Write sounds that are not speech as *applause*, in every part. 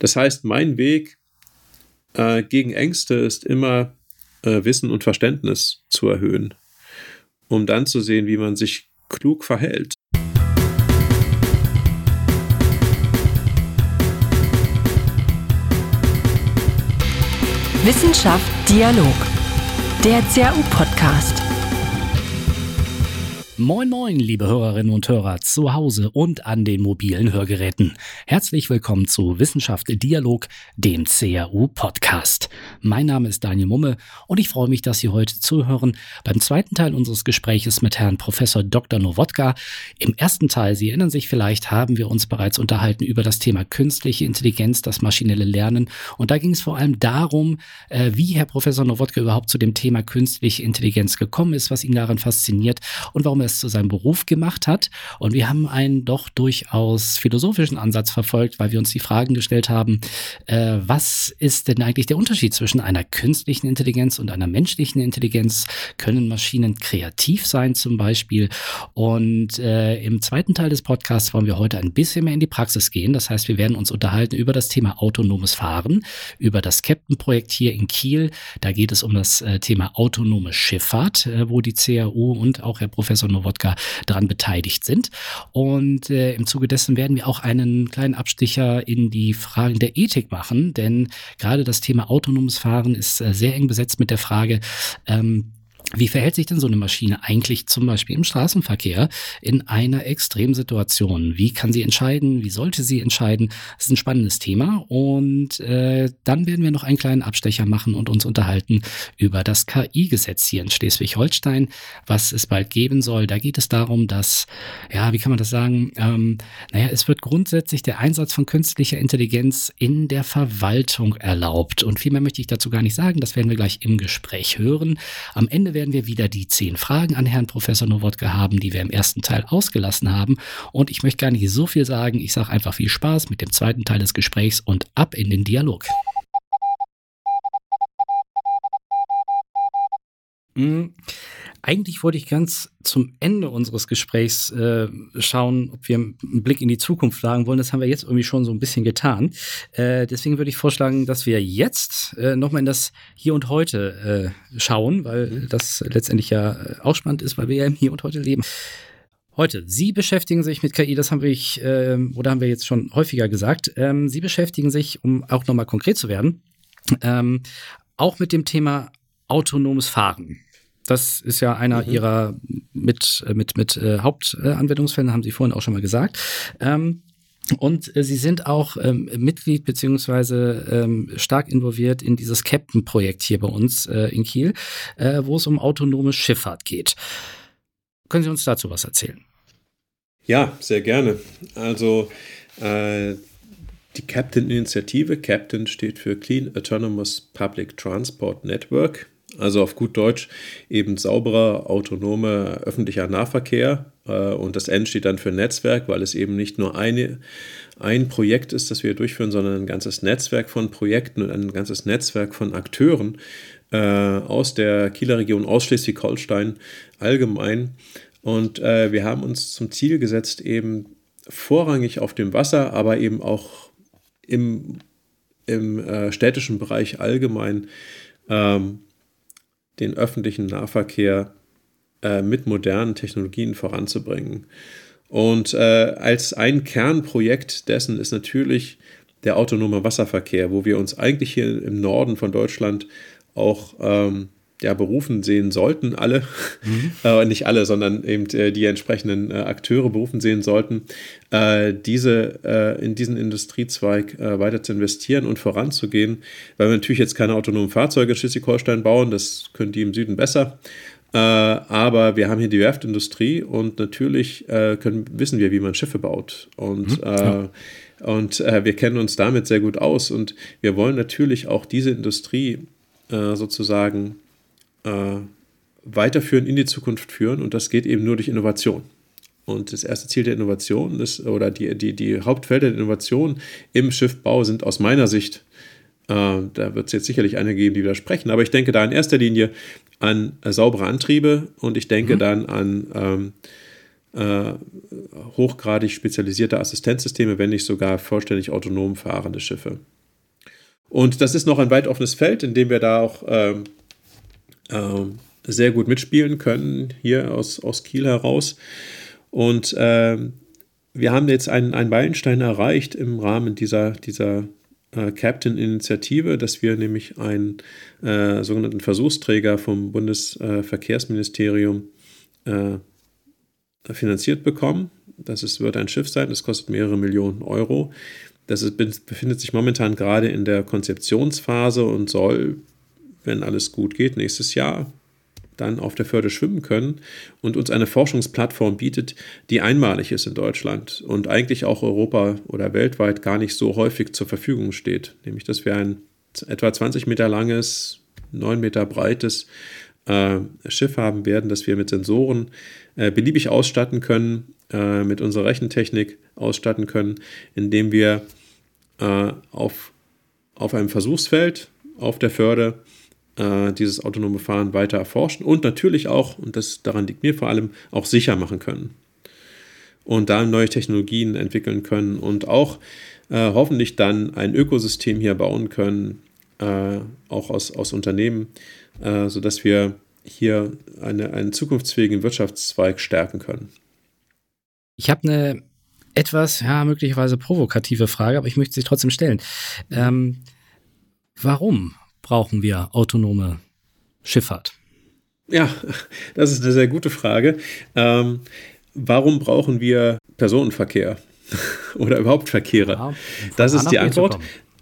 Das heißt, mein Weg äh, gegen Ängste ist immer äh, Wissen und Verständnis zu erhöhen, um dann zu sehen, wie man sich klug verhält. Wissenschaft Dialog, der CAU-Podcast. Moin moin, liebe Hörerinnen und Hörer zu Hause und an den mobilen Hörgeräten. Herzlich willkommen zu Wissenschaft Dialog, dem CAU Podcast. Mein Name ist Daniel Mumme und ich freue mich, dass Sie heute zuhören beim zweiten Teil unseres Gespräches mit Herrn Professor Dr. Nowodka. Im ersten Teil, Sie erinnern sich vielleicht, haben wir uns bereits unterhalten über das Thema künstliche Intelligenz, das maschinelle Lernen und da ging es vor allem darum, äh, wie Herr Professor Nowodka überhaupt zu dem Thema künstliche Intelligenz gekommen ist, was ihn daran fasziniert und warum er es zu seinem Beruf gemacht hat. Und wir haben einen doch durchaus philosophischen Ansatz verfolgt, weil wir uns die Fragen gestellt haben, äh, was ist denn eigentlich der Unterschied zwischen einer künstlichen Intelligenz und einer menschlichen Intelligenz? Können Maschinen kreativ sein zum Beispiel? Und äh, im zweiten Teil des Podcasts wollen wir heute ein bisschen mehr in die Praxis gehen. Das heißt, wir werden uns unterhalten über das Thema autonomes Fahren, über das Captain-Projekt hier in Kiel. Da geht es um das äh, Thema autonome Schifffahrt, äh, wo die CAU und auch Herr Professor Nowodka daran beteiligt sind. Und äh, im Zuge dessen werden wir auch einen kleinen Abstecher in die Fragen der Ethik machen, denn gerade das Thema autonomes Fahren ist äh, sehr eng besetzt mit der Frage, ähm, wie verhält sich denn so eine Maschine eigentlich zum Beispiel im Straßenverkehr in einer Extremsituation? Wie kann sie entscheiden? Wie sollte sie entscheiden? Das ist ein spannendes Thema. Und äh, dann werden wir noch einen kleinen Abstecher machen und uns unterhalten über das KI-Gesetz hier in Schleswig-Holstein, was es bald geben soll. Da geht es darum, dass, ja, wie kann man das sagen? Ähm, naja, es wird grundsätzlich der Einsatz von künstlicher Intelligenz in der Verwaltung erlaubt. Und viel mehr möchte ich dazu gar nicht sagen. Das werden wir gleich im Gespräch hören. Am Ende werden werden wir wieder die zehn Fragen an Herrn Professor Nowotke haben, die wir im ersten Teil ausgelassen haben. Und ich möchte gar nicht so viel sagen. Ich sage einfach viel Spaß mit dem zweiten Teil des Gesprächs und ab in den Dialog. Eigentlich wollte ich ganz zum Ende unseres Gesprächs äh, schauen, ob wir einen Blick in die Zukunft wagen wollen. Das haben wir jetzt irgendwie schon so ein bisschen getan. Äh, deswegen würde ich vorschlagen, dass wir jetzt äh, nochmal in das Hier und Heute äh, schauen, weil mhm. das letztendlich ja äh, auch spannend ist, weil wir ja im Hier und Heute leben. Heute, Sie beschäftigen sich mit KI, das haben wir, ich, äh, oder haben wir jetzt schon häufiger gesagt. Ähm, Sie beschäftigen sich, um auch nochmal konkret zu werden, ähm, auch mit dem Thema autonomes Fahren. Das ist ja einer mhm. ihrer mit, äh, mit, mit äh, Hauptanwendungsfällen, haben Sie vorhin auch schon mal gesagt. Ähm, und äh, Sie sind auch ähm, Mitglied beziehungsweise ähm, stark involviert in dieses Captain-Projekt hier bei uns äh, in Kiel, äh, wo es um autonome Schifffahrt geht. Können Sie uns dazu was erzählen? Ja, sehr gerne. Also äh, die Captain-Initiative, Captain steht für Clean Autonomous Public Transport Network. Also auf gut Deutsch eben sauberer, autonomer öffentlicher Nahverkehr. Äh, und das N steht dann für Netzwerk, weil es eben nicht nur eine, ein Projekt ist, das wir durchführen, sondern ein ganzes Netzwerk von Projekten und ein ganzes Netzwerk von Akteuren äh, aus der Kieler Region, aus Schleswig-Holstein allgemein. Und äh, wir haben uns zum Ziel gesetzt, eben vorrangig auf dem Wasser, aber eben auch im, im städtischen Bereich allgemein ähm, den öffentlichen Nahverkehr äh, mit modernen Technologien voranzubringen. Und äh, als ein Kernprojekt dessen ist natürlich der autonome Wasserverkehr, wo wir uns eigentlich hier im Norden von Deutschland auch ähm, ja, berufen sehen sollten, alle, mhm. *laughs* äh, nicht alle, sondern eben äh, die entsprechenden äh, Akteure berufen sehen sollten, äh, diese äh, in diesen Industriezweig äh, weiter zu investieren und voranzugehen, weil wir natürlich jetzt keine autonomen Fahrzeuge in Schleswig-Holstein bauen, das können die im Süden besser. aber wir haben hier die Werftindustrie und natürlich können, wissen wir, wie man Schiffe baut. Und, mhm. ja. und wir kennen uns damit sehr gut aus. Und wir wollen natürlich auch diese Industrie sozusagen äh, weiterführen, in die Zukunft führen und das geht eben nur durch Innovation. Und das erste Ziel der Innovation ist, oder die, die, die Hauptfelder der Innovation im Schiffbau sind aus meiner Sicht, äh, da wird es jetzt sicherlich einige geben, die widersprechen, aber ich denke da in erster Linie an äh, saubere Antriebe und ich denke mhm. dann an, ähm, äh, hochgradig spezialisierte Assistenzsysteme, wenn nicht sogar vollständig autonom fahrende Schiffe. Und das ist noch ein weit offenes Feld, in dem wir da auch ähm, äh, sehr gut mitspielen können, hier aus, aus Kiel heraus. Und äh, wir haben jetzt einen, einen Meilenstein erreicht im Rahmen dieser, dieser äh, Captain-Initiative, dass wir nämlich einen äh, sogenannten Versuchsträger vom Bundesverkehrsministerium äh, finanziert bekommen. Das ist, wird ein Schiff sein, das kostet mehrere Millionen Euro. Das ist, befindet sich momentan gerade in der Konzeptionsphase und soll, wenn alles gut geht, nächstes Jahr dann auf der Förde schwimmen können und uns eine Forschungsplattform bietet, die einmalig ist in Deutschland und eigentlich auch Europa oder weltweit gar nicht so häufig zur Verfügung steht. Nämlich, dass wir ein etwa 20 Meter langes, 9 Meter breites äh, Schiff haben werden, das wir mit Sensoren äh, beliebig ausstatten können, äh, mit unserer Rechentechnik ausstatten können, indem wir äh, auf, auf einem Versuchsfeld auf der Förde äh, dieses autonome Fahren weiter erforschen und natürlich auch, und das daran liegt mir vor allem, auch sicher machen können. Und da neue Technologien entwickeln können und auch äh, hoffentlich dann ein Ökosystem hier bauen können, äh, auch aus, aus Unternehmen, äh, sodass wir hier eine, einen zukunftsfähigen Wirtschaftszweig stärken können. Ich habe eine etwas, ja, möglicherweise provokative Frage, aber ich möchte sie trotzdem stellen. Ähm, warum brauchen wir autonome Schifffahrt? Ja, das ist eine sehr gute Frage. Ähm, warum brauchen wir Personenverkehr *laughs* oder überhaupt Verkehre? Ja, das ist die Antwort.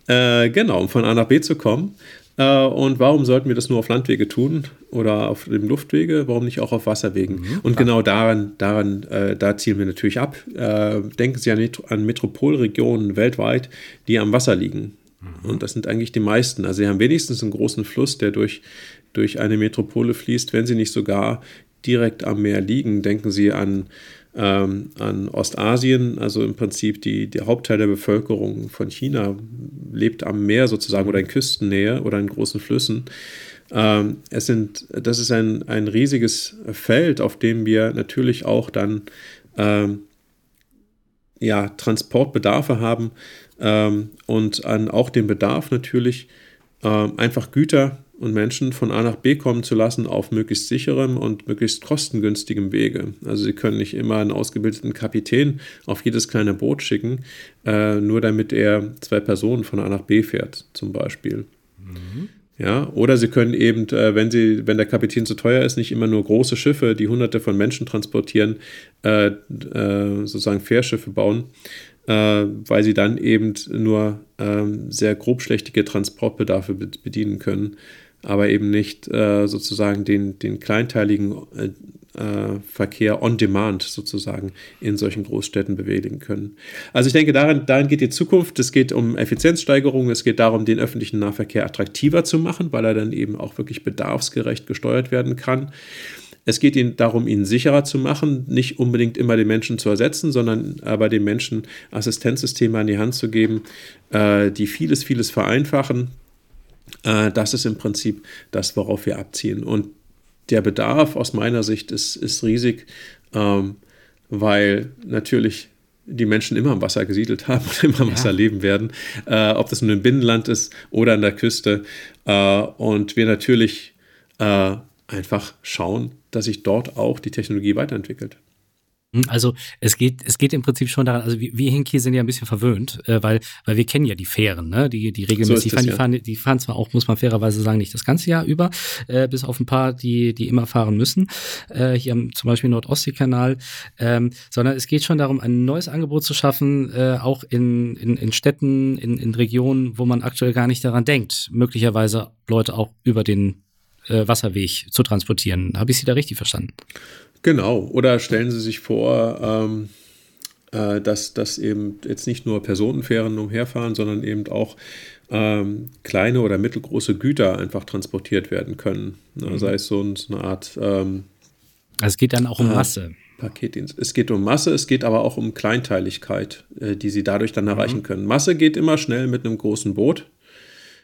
Äh, genau, um von A nach B zu kommen. Äh, und warum sollten wir das nur auf Landwege tun oder auf dem Luftwege? Warum nicht auch auf Wasserwegen? Mhm, und genau daran, daran äh, da zielen wir natürlich ab. Äh, denken Sie an, an Metropolregionen weltweit, die am Wasser liegen. Und das sind eigentlich die meisten. Also sie haben wenigstens einen großen Fluss, der durch, durch eine Metropole fließt, wenn sie nicht sogar direkt am Meer liegen. Denken Sie an, ähm, an Ostasien, also im Prinzip die, der Hauptteil der Bevölkerung von China lebt am Meer sozusagen oder in Küstennähe oder in großen Flüssen. Ähm, es sind, das ist ein, ein riesiges Feld, auf dem wir natürlich auch dann ähm, ja, Transportbedarfe haben, ähm, und an auch den Bedarf natürlich ähm, einfach Güter und Menschen von A nach B kommen zu lassen auf möglichst sicherem und möglichst kostengünstigem Wege. Also Sie können nicht immer einen ausgebildeten Kapitän auf jedes kleine Boot schicken, äh, nur damit er zwei Personen von A nach B fährt, zum Beispiel. Mhm. Ja, oder Sie können eben, äh, wenn, Sie, wenn der Kapitän zu teuer ist, nicht immer nur große Schiffe, die hunderte von Menschen transportieren, äh, äh sozusagen Fährschiffe bauen, weil sie dann eben nur ähm, sehr grobschlächtige Transportbedarfe bedienen können, aber eben nicht äh, sozusagen den, den kleinteiligen äh, äh, Verkehr on demand sozusagen in solchen Großstädten bewegen können. Also ich denke, darin, darin geht die Zukunft. Es geht um Effizienzsteigerung, es geht darum, den öffentlichen Nahverkehr attraktiver zu machen, weil er dann eben auch wirklich bedarfsgerecht gesteuert werden kann. Es geht ihnen darum, ihn sicherer zu machen, nicht unbedingt immer den Menschen zu ersetzen, sondern aber den Menschen Assistenzsysteme an die Hand zu geben, äh, die vieles, vieles vereinfachen. Äh, das ist im Prinzip das, worauf wir abziehen. Und der Bedarf aus meiner Sicht ist, ist riesig, ähm, weil natürlich die Menschen immer am Wasser gesiedelt haben und *laughs* immer am ja. Wasser leben werden, äh, ob das nun im Binnenland ist oder an der Küste. Äh, und wir natürlich äh, einfach schauen, dass sich dort auch die Technologie weiterentwickelt. Hm, also es geht, es geht im Prinzip schon daran, also wir, wir Hinki sind ja ein bisschen verwöhnt, äh, weil, weil wir kennen ja die Fähren, ne? Die, die regelmäßig so fahren, die, fahren, die fahren zwar auch, muss man fairerweise sagen, nicht das ganze Jahr über, äh, bis auf ein paar, die, die immer fahren müssen, äh, hier am zum Beispiel Nordostseekanal, ähm, sondern es geht schon darum, ein neues Angebot zu schaffen, äh, auch in, in, in Städten, in, in Regionen, wo man aktuell gar nicht daran denkt, möglicherweise Leute auch über den äh, Wasserweg zu transportieren. Habe ich Sie da richtig verstanden? Genau. Oder stellen Sie sich vor, ähm, äh, dass, dass eben jetzt nicht nur Personenfähren umherfahren, sondern eben auch ähm, kleine oder mittelgroße Güter einfach transportiert werden können. Mhm. Sei es so, eine Art. Ähm, also es geht dann auch um äh, Masse. Paketdienst. Es geht um Masse, es geht aber auch um Kleinteiligkeit, äh, die Sie dadurch dann erreichen mhm. können. Masse geht immer schnell mit einem großen Boot.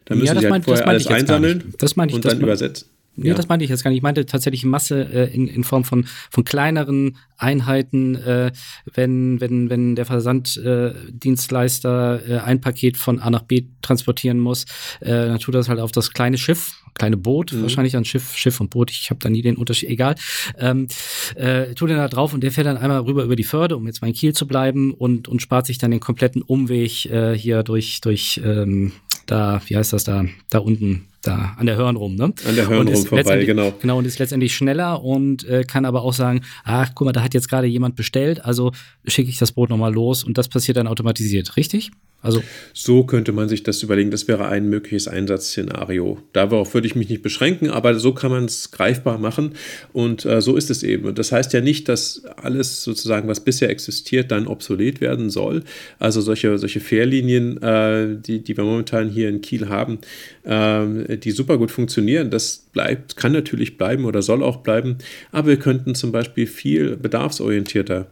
Da müssen ja, Sie halt vorher alles einsammeln das meine ich, und dann übersetzen. Nee, ja. das meinte ich jetzt gar nicht. Ich meinte tatsächlich Masse äh, in, in Form von, von kleineren Einheiten, äh, wenn, wenn, wenn der Versanddienstleister äh, äh, ein Paket von A nach B transportieren muss, äh, dann tut das halt auf das kleine Schiff, kleine Boot, mhm. wahrscheinlich ein Schiff, Schiff und Boot, ich habe da nie den Unterschied, egal. Ähm, äh, tut er da drauf und der fährt dann einmal rüber über die Förde, um jetzt mal in Kiel zu bleiben und, und spart sich dann den kompletten Umweg äh, hier durch, durch ähm, da, wie heißt das da, da unten, da an der Hörn rum, ne? An der Hörn rum vorbei, genau. Genau, und ist letztendlich schneller und äh, kann aber auch sagen, ach, guck mal, da hat jetzt gerade jemand bestellt, also schicke ich das Boot nochmal los und das passiert dann automatisiert, richtig? Also so könnte man sich das überlegen. Das wäre ein mögliches Einsatzszenario. Darauf würde ich mich nicht beschränken, aber so kann man es greifbar machen und äh, so ist es eben. Und das heißt ja nicht, dass alles sozusagen, was bisher existiert, dann obsolet werden soll. Also solche, solche Fährlinien, äh, die, die wir momentan hier in Kiel haben, äh, die super gut funktionieren, das bleibt, kann natürlich bleiben oder soll auch bleiben. Aber wir könnten zum Beispiel viel bedarfsorientierter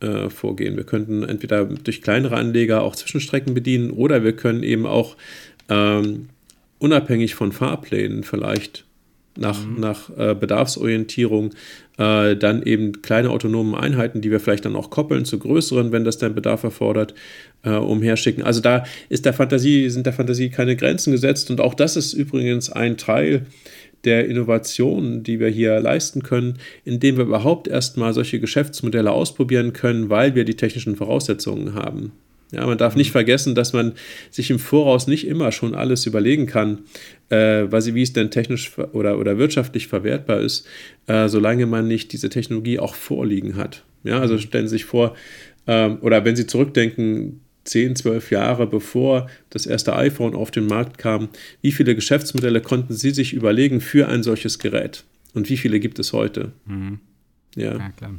äh, vorgehen. Wir könnten entweder durch kleinere Anleger auch Zwischenstrecken bedienen oder wir können eben auch ähm, unabhängig von Fahrplänen vielleicht nach, mhm. nach äh, Bedarfsorientierung äh, dann eben kleine autonome Einheiten, die wir vielleicht dann auch koppeln zu größeren, wenn das dann Bedarf erfordert, äh, umherschicken. Also da ist der Fantasie, sind der Fantasie keine Grenzen gesetzt und auch das ist übrigens ein Teil der Innovationen, die wir hier leisten können, indem wir überhaupt erstmal solche Geschäftsmodelle ausprobieren können, weil wir die technischen Voraussetzungen haben. Ja, man darf nicht vergessen, dass man sich im Voraus nicht immer schon alles überlegen kann, äh, wie es denn technisch oder, oder wirtschaftlich verwertbar ist, äh, solange man nicht diese Technologie auch vorliegen hat. Ja, also stellen Sie sich vor, ähm, oder wenn Sie zurückdenken, 10, 12 Jahre bevor das erste iPhone auf den Markt kam, wie viele Geschäftsmodelle konnten Sie sich überlegen für ein solches Gerät? Und wie viele gibt es heute? Mhm. Ja. ja, klar.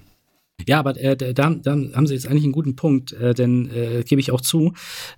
Ja, aber äh, da, da, haben Sie jetzt eigentlich einen guten Punkt, äh, denn äh, gebe ich auch zu.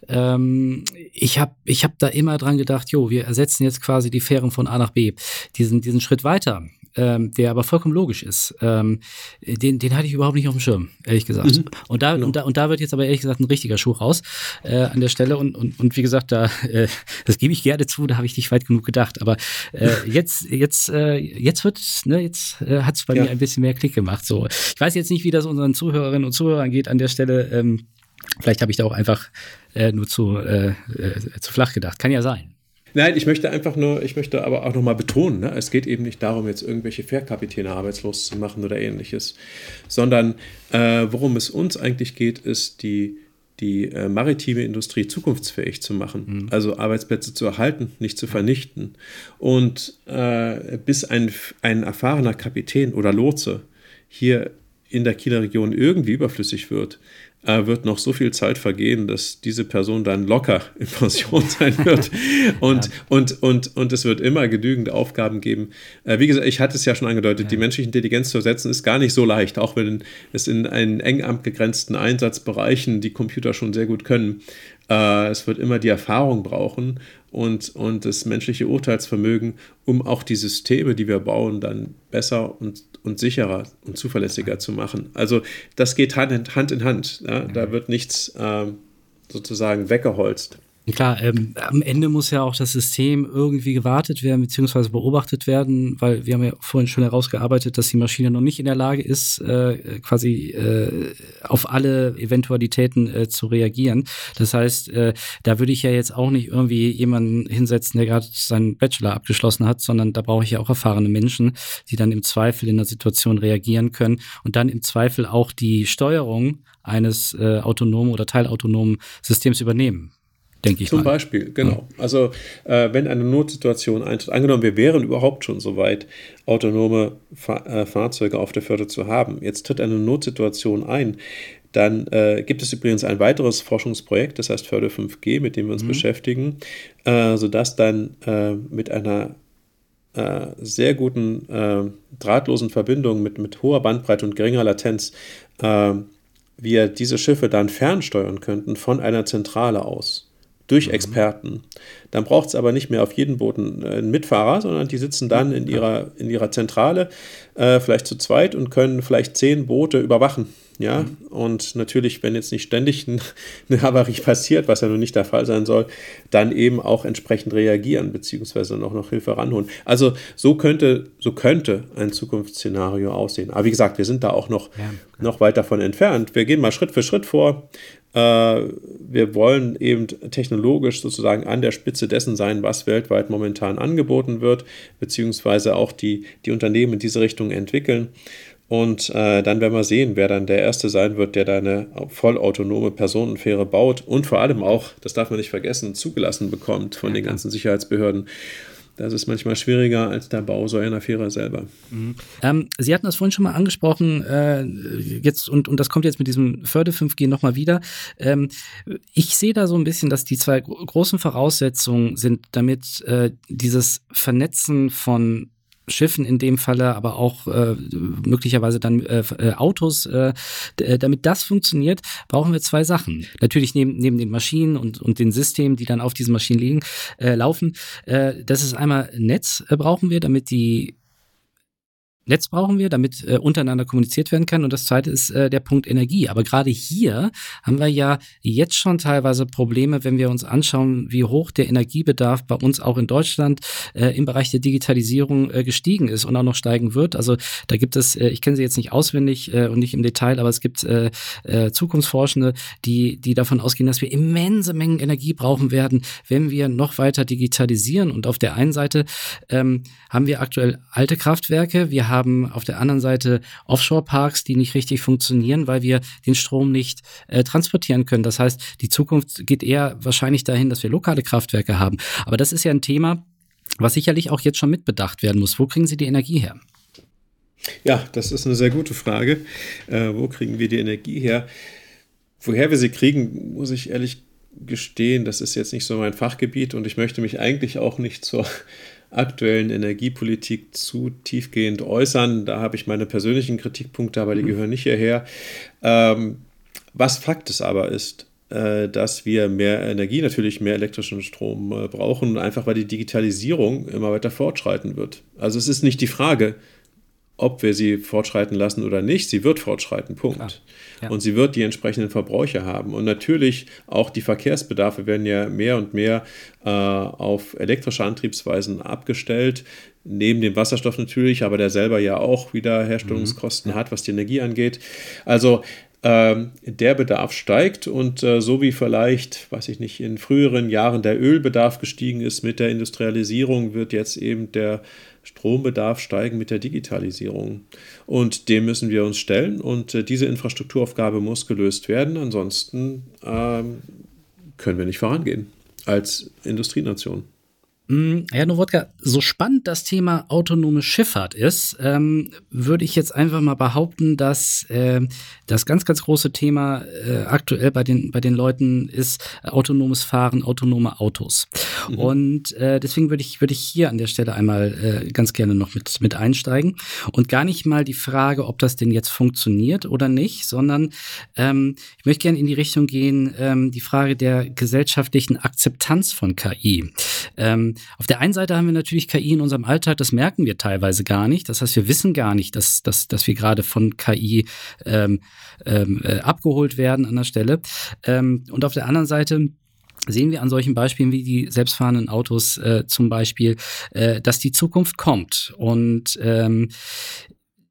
Ähm, ich habe ich hab da immer dran gedacht, jo, wir ersetzen jetzt quasi die Fähren von A nach B. Diesen, diesen Schritt weiter, ähm, der aber vollkommen logisch ist, ähm, den, den hatte ich überhaupt nicht auf dem Schirm, ehrlich gesagt. Mhm. Und, da, genau. und, da, und da wird jetzt aber ehrlich gesagt ein richtiger Schuh raus äh, an der Stelle. Und, und, und wie gesagt, da, äh, das gebe ich gerne zu, da habe ich nicht weit genug gedacht. Aber äh, *laughs* jetzt, jetzt, äh, jetzt wird, ne, jetzt äh, hat es bei ja. mir ein bisschen mehr Klick gemacht. So. Ich weiß jetzt nicht, wie das unseren Zuhörerinnen und Zuhörern geht an der Stelle. Ähm, vielleicht habe ich da auch einfach äh, nur zu, äh, äh, zu flach gedacht. Kann ja sein. Nein, ich möchte einfach nur, ich möchte aber auch nochmal betonen, ne, es geht eben nicht darum, jetzt irgendwelche Fährkapitäne arbeitslos zu machen oder ähnliches, sondern äh, worum es uns eigentlich geht, ist die, die äh, maritime Industrie zukunftsfähig zu machen, mhm. also Arbeitsplätze zu erhalten, nicht zu vernichten. Und äh, bis ein, ein erfahrener Kapitän oder Lotse hier in der Kieler Region irgendwie überflüssig wird, wird noch so viel Zeit vergehen, dass diese Person dann locker in Pension *laughs* sein wird. Und, ja. und, und, und es wird immer genügend Aufgaben geben. Äh, wie gesagt, ich hatte es ja schon angedeutet, ja. die menschliche Intelligenz zu ersetzen ist gar nicht so leicht, auch wenn es in einen eng begrenzten Einsatzbereichen die Computer schon sehr gut können. Äh, es wird immer die Erfahrung brauchen und, und das menschliche Urteilsvermögen, um auch die Systeme, die wir bauen, dann besser und, und sicherer und zuverlässiger zu machen. Also das geht Hand in Hand. In Hand ja? Da wird nichts äh, sozusagen weggeholzt. Klar, ähm, am Ende muss ja auch das System irgendwie gewartet werden beziehungsweise beobachtet werden, weil wir haben ja vorhin schon herausgearbeitet, dass die Maschine noch nicht in der Lage ist, äh, quasi äh, auf alle Eventualitäten äh, zu reagieren. Das heißt, äh, da würde ich ja jetzt auch nicht irgendwie jemanden hinsetzen, der gerade seinen Bachelor abgeschlossen hat, sondern da brauche ich ja auch erfahrene Menschen, die dann im Zweifel in der Situation reagieren können und dann im Zweifel auch die Steuerung eines äh, autonomen oder teilautonomen Systems übernehmen denke ich Zum mal. Beispiel, genau. Ja. Also äh, wenn eine Notsituation eintritt, angenommen, wir wären überhaupt schon so weit, autonome Fa äh, Fahrzeuge auf der Förde zu haben. Jetzt tritt eine Notsituation ein. Dann äh, gibt es übrigens ein weiteres Forschungsprojekt, das heißt Förde 5G, mit dem wir uns mhm. beschäftigen, äh, sodass dann äh, mit einer äh, sehr guten drahtlosen Verbindung mit, mit hoher Bandbreite und geringer Latenz wir diese Schiffe dann fernsteuern könnten von einer Zentrale aus durch mhm. Experten. Dann braucht es aber nicht mehr auf jedem Boot einen Mitfahrer, sondern die sitzen dann in ihrer, in ihrer Zentrale, äh, vielleicht zu zweit und können vielleicht zehn Boote überwachen. Ja, mhm. und natürlich, wenn jetzt nicht ständig *laughs* eine Havarie passiert, was ja nun nicht der Fall sein soll, dann eben auch entsprechend reagieren, beziehungsweise noch, noch Hilfe ranholen. Also so könnte, so könnte ein Zukunftsszenario aussehen. Aber wie gesagt, wir sind da auch noch, ja, noch weit davon entfernt. Wir gehen mal Schritt für Schritt vor. Äh, wir wollen eben technologisch sozusagen an der Spitze dessen sein, was weltweit momentan angeboten wird, beziehungsweise auch die, die Unternehmen in diese Richtung entwickeln. Und äh, dann werden wir sehen, wer dann der Erste sein wird, der da eine vollautonome Personenfähre baut und vor allem auch, das darf man nicht vergessen, zugelassen bekommt von den ganzen Sicherheitsbehörden. Das ist manchmal schwieriger als der Bau so einer Fähre selber. Mhm. Ähm, Sie hatten das vorhin schon mal angesprochen, äh, jetzt und, und das kommt jetzt mit diesem Förde 5G nochmal wieder. Ähm, ich sehe da so ein bisschen, dass die zwei großen Voraussetzungen sind, damit äh, dieses Vernetzen von Schiffen in dem Falle, aber auch äh, möglicherweise dann äh, äh Autos. Äh, äh, damit das funktioniert, brauchen wir zwei Sachen. Natürlich neben, neben den Maschinen und, und den Systemen, die dann auf diesen Maschinen liegen, äh, laufen. Äh, das ist einmal Netz äh, brauchen wir, damit die Netz brauchen wir, damit äh, untereinander kommuniziert werden kann. Und das zweite ist äh, der Punkt Energie. Aber gerade hier haben wir ja jetzt schon teilweise Probleme, wenn wir uns anschauen, wie hoch der Energiebedarf bei uns auch in Deutschland äh, im Bereich der Digitalisierung äh, gestiegen ist und auch noch steigen wird. Also da gibt es, äh, ich kenne sie jetzt nicht auswendig äh, und nicht im Detail, aber es gibt äh, äh, Zukunftsforschende, die, die davon ausgehen, dass wir immense Mengen Energie brauchen werden, wenn wir noch weiter digitalisieren. Und auf der einen Seite ähm, haben wir aktuell alte Kraftwerke, wir haben haben auf der anderen Seite Offshore-Parks, die nicht richtig funktionieren, weil wir den Strom nicht äh, transportieren können. Das heißt, die Zukunft geht eher wahrscheinlich dahin, dass wir lokale Kraftwerke haben. Aber das ist ja ein Thema, was sicherlich auch jetzt schon mitbedacht werden muss. Wo kriegen Sie die Energie her? Ja, das ist eine sehr gute Frage. Äh, wo kriegen wir die Energie her? Woher wir sie kriegen, muss ich ehrlich gestehen, das ist jetzt nicht so mein Fachgebiet und ich möchte mich eigentlich auch nicht zur aktuellen Energiepolitik zu tiefgehend äußern. Da habe ich meine persönlichen Kritikpunkte, aber die mhm. gehören nicht hierher. Ähm, was Fakt ist aber ist, äh, dass wir mehr Energie, natürlich mehr elektrischen Strom äh, brauchen, einfach weil die Digitalisierung immer weiter fortschreiten wird. Also es ist nicht die Frage, ob wir sie fortschreiten lassen oder nicht. Sie wird fortschreiten, Punkt. Ja. Und sie wird die entsprechenden Verbräuche haben. Und natürlich auch die Verkehrsbedarfe werden ja mehr und mehr äh, auf elektrische Antriebsweisen abgestellt. Neben dem Wasserstoff natürlich, aber der selber ja auch wieder Herstellungskosten mhm. hat, was die Energie angeht. Also ähm, der Bedarf steigt und äh, so wie vielleicht, weiß ich nicht, in früheren Jahren der Ölbedarf gestiegen ist mit der Industrialisierung, wird jetzt eben der Strombedarf steigen mit der Digitalisierung. Und dem müssen wir uns stellen und äh, diese Infrastrukturaufgabe muss gelöst werden. Ansonsten ähm, können wir nicht vorangehen als Industrienation. Mm, ja, Nowodka, so spannend das Thema autonome Schifffahrt ist, ähm, würde ich jetzt einfach mal behaupten, dass äh, das ganz, ganz große Thema äh, aktuell bei den, bei den Leuten ist autonomes Fahren, autonome Autos. Mhm. Und äh, deswegen würde ich, würde ich hier an der Stelle einmal äh, ganz gerne noch mit, mit einsteigen und gar nicht mal die Frage, ob das denn jetzt funktioniert oder nicht, sondern ähm, ich möchte gerne in die Richtung gehen, ähm, die Frage der gesellschaftlichen Akzeptanz von KI. Ähm, auf der einen Seite haben wir natürlich KI in unserem Alltag, das merken wir teilweise gar nicht. Das heißt, wir wissen gar nicht, dass, dass, dass wir gerade von KI ähm, ähm, äh, abgeholt werden an der Stelle. Ähm, und auf der anderen Seite sehen wir an solchen Beispielen wie die selbstfahrenden Autos äh, zum Beispiel, äh, dass die Zukunft kommt. Und ähm,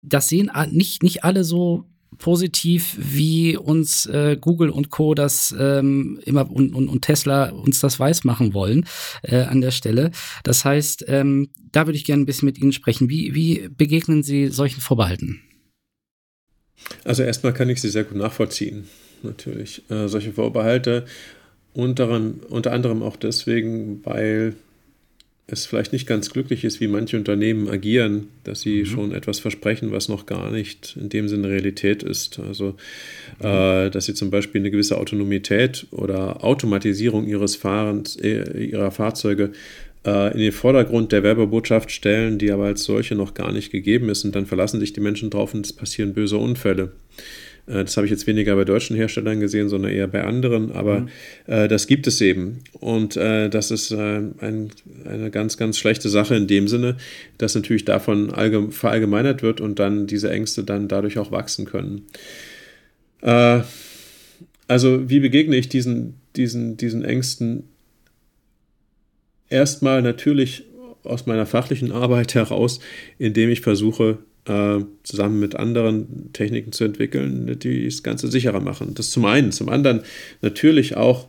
das sehen nicht, nicht alle so positiv, wie uns äh, Google und Co. das ähm, immer und, und, und Tesla uns das weiß machen wollen äh, an der Stelle. Das heißt, ähm, da würde ich gerne ein bisschen mit Ihnen sprechen. Wie, wie begegnen Sie solchen Vorbehalten? Also erstmal kann ich sie sehr gut nachvollziehen, natürlich. Äh, solche Vorbehalte unter, unter anderem auch deswegen, weil es vielleicht nicht ganz glücklich ist, wie manche Unternehmen agieren, dass sie mhm. schon etwas versprechen, was noch gar nicht in dem Sinne Realität ist. Also, mhm. äh, dass sie zum Beispiel eine gewisse Autonomität oder Automatisierung ihres Fahrens, äh, ihrer Fahrzeuge äh, in den Vordergrund der Werbebotschaft stellen, die aber als solche noch gar nicht gegeben ist. Und dann verlassen sich die Menschen drauf und es passieren böse Unfälle. Äh, das habe ich jetzt weniger bei deutschen Herstellern gesehen, sondern eher bei anderen, aber mhm. äh, das gibt es eben. Und äh, das ist äh, ein, eine ganz, ganz schlechte Sache in dem Sinne, dass natürlich davon verallgemeinert wird und dann diese Ängste dann dadurch auch wachsen können. Äh, also wie begegne ich diesen, diesen, diesen Ängsten? Erstmal natürlich aus meiner fachlichen Arbeit heraus, indem ich versuche, äh, zusammen mit anderen Techniken zu entwickeln, die das Ganze sicherer machen. Das zum einen. Zum anderen natürlich auch,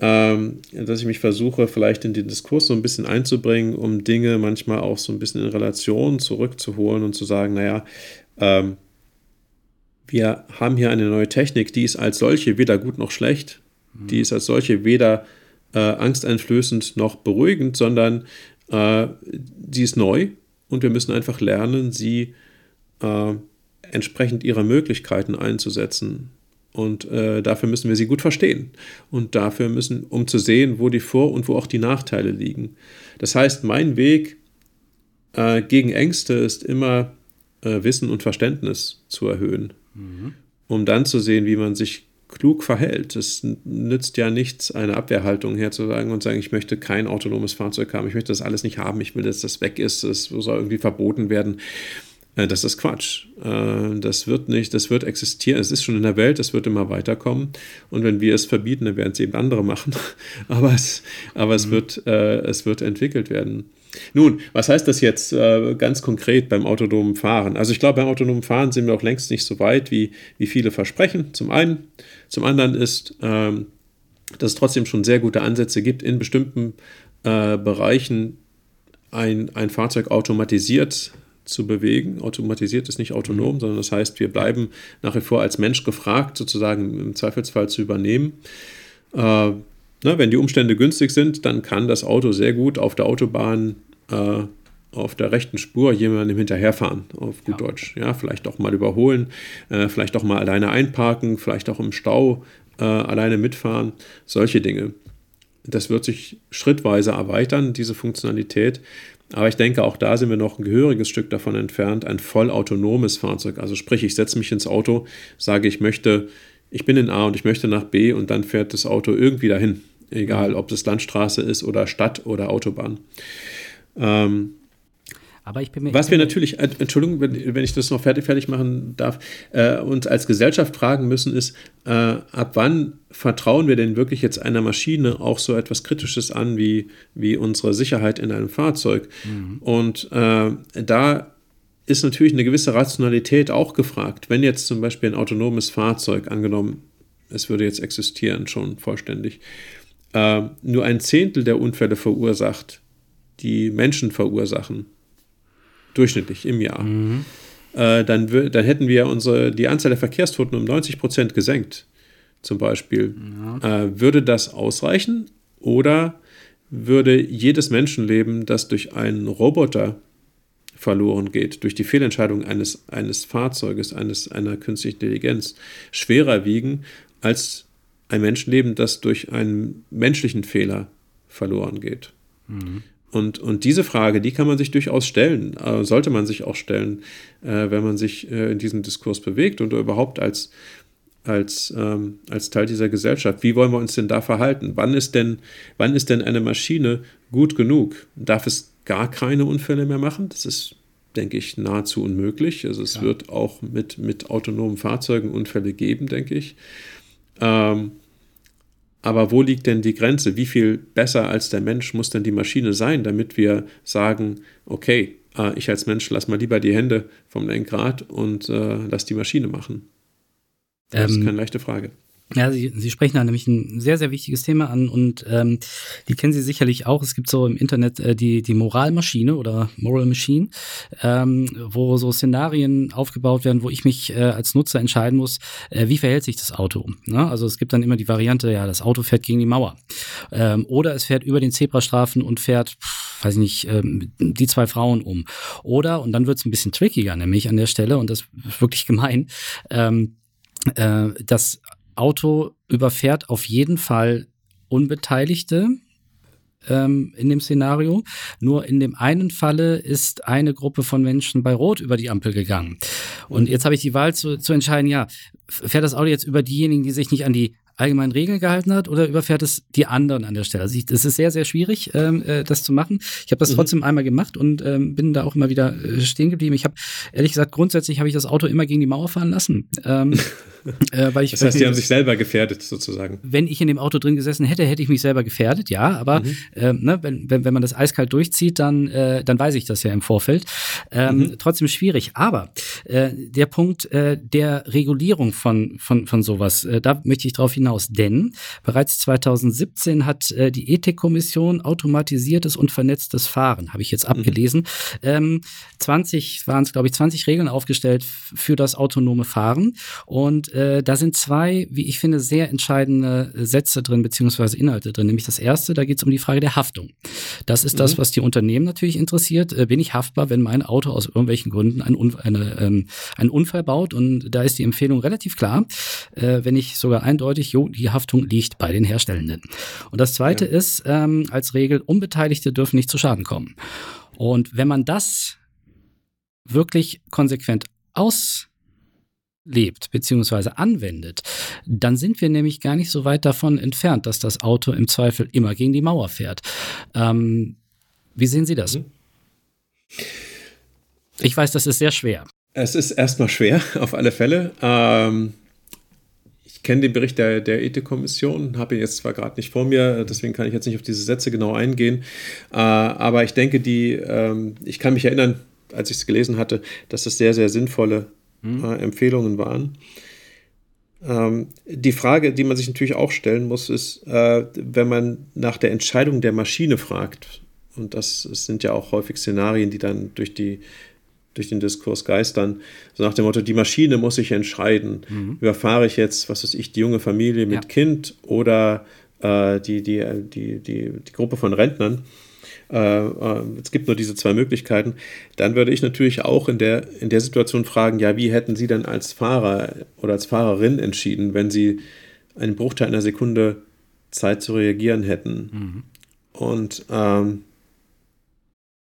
ähm, dass ich mich versuche, vielleicht in den Diskurs so ein bisschen einzubringen, um Dinge manchmal auch so ein bisschen in Relation zurückzuholen und zu sagen, naja, ähm, wir haben hier eine neue Technik, die ist als solche weder gut noch schlecht, mhm. die ist als solche weder äh, angsteinflößend noch beruhigend, sondern äh, sie ist neu und wir müssen einfach lernen, sie äh, entsprechend ihrer Möglichkeiten einzusetzen. Und äh, dafür müssen wir sie gut verstehen. Und dafür müssen, um zu sehen, wo die Vor- und wo auch die Nachteile liegen. Das heißt, mein Weg äh, gegen Ängste ist immer äh, Wissen und Verständnis zu erhöhen, mhm. um dann zu sehen, wie man sich klug verhält. Es nützt ja nichts, eine Abwehrhaltung herzusagen und sagen, ich möchte kein autonomes Fahrzeug haben, ich möchte das alles nicht haben, ich will, dass das weg ist, es soll irgendwie verboten werden. Äh, das ist Quatsch. Äh, das wird nicht, das wird existieren. Es ist schon in der Welt, es wird immer weiterkommen. Und wenn wir es verbieten, dann werden es eben andere machen. *laughs* aber es, aber es, mhm. wird, äh, es wird entwickelt werden. Nun, was heißt das jetzt ganz konkret beim autonomen Fahren? Also ich glaube, beim autonomen Fahren sind wir auch längst nicht so weit, wie, wie viele versprechen. Zum einen. Zum anderen ist, ähm, dass es trotzdem schon sehr gute Ansätze gibt, in bestimmten Bereichen ein, ein Fahrzeug automatisiert zu bewegen. Automatisiert ist nicht autonom, mhm. sondern das heißt, wir bleiben nach wie vor als Mensch gefragt, sozusagen im Zweifelsfall zu übernehmen. Äh, ne, wenn die Umstände günstig sind, dann kann das Auto sehr gut auf der Autobahn äh, auf der rechten Spur jemandem hinterherfahren, auf gut ja. Deutsch. Ja, vielleicht auch mal überholen, äh, vielleicht auch mal alleine einparken, vielleicht auch im Stau äh, alleine mitfahren, solche Dinge. Das wird sich schrittweise erweitern, diese Funktionalität. Aber ich denke, auch da sind wir noch ein gehöriges Stück davon entfernt, ein vollautonomes Fahrzeug. Also sprich, ich setze mich ins Auto, sage, ich möchte, ich bin in A und ich möchte nach B und dann fährt das Auto irgendwie dahin. Egal, ob es Landstraße ist oder Stadt oder Autobahn. Ähm, aber ich bin mir Was wir natürlich, äh, Entschuldigung, wenn, wenn ich das noch fertig, fertig machen darf, äh, uns als Gesellschaft fragen müssen, ist, äh, ab wann vertrauen wir denn wirklich jetzt einer Maschine auch so etwas Kritisches an wie, wie unsere Sicherheit in einem Fahrzeug? Mhm. Und äh, da ist natürlich eine gewisse Rationalität auch gefragt. Wenn jetzt zum Beispiel ein autonomes Fahrzeug, angenommen, es würde jetzt existieren, schon vollständig, äh, nur ein Zehntel der Unfälle verursacht, die Menschen verursachen, durchschnittlich im Jahr, mhm. äh, dann, dann hätten wir unsere, die Anzahl der Verkehrstoten um 90 Prozent gesenkt, zum Beispiel. Ja. Äh, würde das ausreichen oder würde jedes Menschenleben, das durch einen Roboter verloren geht, durch die Fehlentscheidung eines, eines Fahrzeuges, eines, einer künstlichen Intelligenz, schwerer wiegen als ein Menschenleben, das durch einen menschlichen Fehler verloren geht. Mhm. Und, und diese Frage, die kann man sich durchaus stellen, äh, sollte man sich auch stellen, äh, wenn man sich äh, in diesem Diskurs bewegt und überhaupt als, als, ähm, als Teil dieser Gesellschaft. Wie wollen wir uns denn da verhalten? Wann ist denn, wann ist denn eine Maschine gut genug? Darf es gar keine Unfälle mehr machen? Das ist, denke ich, nahezu unmöglich. Also es ja. wird auch mit, mit autonomen Fahrzeugen Unfälle geben, denke ich. Ähm, aber wo liegt denn die Grenze? Wie viel besser als der Mensch muss denn die Maschine sein, damit wir sagen, okay, äh, ich als Mensch lass mal lieber die Hände vom Lenkrad und äh, lass die Maschine machen? Das ähm, ist keine leichte Frage. Ja, Sie, Sie sprechen da nämlich ein sehr, sehr wichtiges Thema an und ähm, die kennen Sie sicherlich auch. Es gibt so im Internet äh, die, die Moralmaschine oder Moral Machine, ähm, wo so Szenarien aufgebaut werden, wo ich mich äh, als Nutzer entscheiden muss, äh, wie verhält sich das Auto. Ne? Also es gibt dann immer die Variante, ja, das Auto fährt gegen die Mauer. Ähm, oder es fährt über den Zebrastrafen und fährt, weiß ich nicht, ähm, die zwei Frauen um. Oder, und dann wird es ein bisschen trickiger, nämlich an der Stelle, und das ist wirklich gemein, ähm, äh, das Auto überfährt auf jeden Fall Unbeteiligte, ähm, in dem Szenario. Nur in dem einen Falle ist eine Gruppe von Menschen bei Rot über die Ampel gegangen. Und jetzt habe ich die Wahl zu, zu entscheiden, ja, fährt das Auto jetzt über diejenigen, die sich nicht an die allgemeinen Regeln gehalten hat oder überfährt es die anderen an der Stelle? Also es ist sehr, sehr schwierig, ähm, äh, das zu machen. Ich habe das mhm. trotzdem einmal gemacht und ähm, bin da auch immer wieder äh, stehen geblieben. Ich habe ehrlich gesagt, grundsätzlich habe ich das Auto immer gegen die Mauer fahren lassen. Ähm, *laughs* äh, weil ich, das heißt, die haben sich selber gefährdet sozusagen. Wenn ich in dem Auto drin gesessen hätte, hätte ich mich selber gefährdet, ja. Aber mhm. äh, ne, wenn, wenn, wenn man das eiskalt durchzieht, dann, äh, dann weiß ich das ja im Vorfeld. Ähm, mhm. Trotzdem schwierig. Aber äh, der Punkt äh, der Regulierung von, von, von sowas, äh, da möchte ich darauf hinaus denn bereits 2017 hat die Ethikkommission automatisiertes und vernetztes Fahren, habe ich jetzt mhm. abgelesen, mhm. ähm, 20 waren es, glaube ich, 20 Regeln aufgestellt für das autonome Fahren. Und äh, da sind zwei, wie ich finde, sehr entscheidende Sätze drin, beziehungsweise Inhalte drin. Nämlich das erste, da geht es um die Frage der Haftung. Das ist mhm. das, was die Unternehmen natürlich interessiert. Äh, bin ich haftbar, wenn mein Auto aus irgendwelchen Gründen einen, Un eine, ähm, einen Unfall baut? Und da ist die Empfehlung relativ klar. Äh, wenn ich sogar eindeutig jo, die Haftung liegt bei den Herstellenden. Und das Zweite ja. ist ähm, als Regel, Unbeteiligte dürfen nicht zu Schaden kommen. Und wenn man das wirklich konsequent auslebt bzw. anwendet, dann sind wir nämlich gar nicht so weit davon entfernt, dass das Auto im Zweifel immer gegen die Mauer fährt. Ähm, wie sehen Sie das? Mhm. Ich weiß, das ist sehr schwer. Es ist erstmal schwer, *laughs* auf alle Fälle. Ähm, kenne den Bericht der, der Ethikkommission, habe ihn jetzt zwar gerade nicht vor mir, deswegen kann ich jetzt nicht auf diese Sätze genau eingehen, äh, aber ich denke, die, ähm, ich kann mich erinnern, als ich es gelesen hatte, dass das sehr, sehr sinnvolle mhm. äh, Empfehlungen waren. Ähm, die Frage, die man sich natürlich auch stellen muss, ist, äh, wenn man nach der Entscheidung der Maschine fragt, und das sind ja auch häufig Szenarien, die dann durch die durch den Diskurs geistern. So nach dem Motto, die Maschine muss sich entscheiden. Mhm. Überfahre ich jetzt, was weiß ich, die junge Familie mit ja. Kind oder äh, die, die, die, die, die Gruppe von Rentnern. Äh, äh, es gibt nur diese zwei Möglichkeiten. Dann würde ich natürlich auch in der, in der Situation fragen, ja, wie hätten Sie denn als Fahrer oder als Fahrerin entschieden, wenn Sie einen Bruchteil einer Sekunde Zeit zu reagieren hätten? Mhm. Und ähm,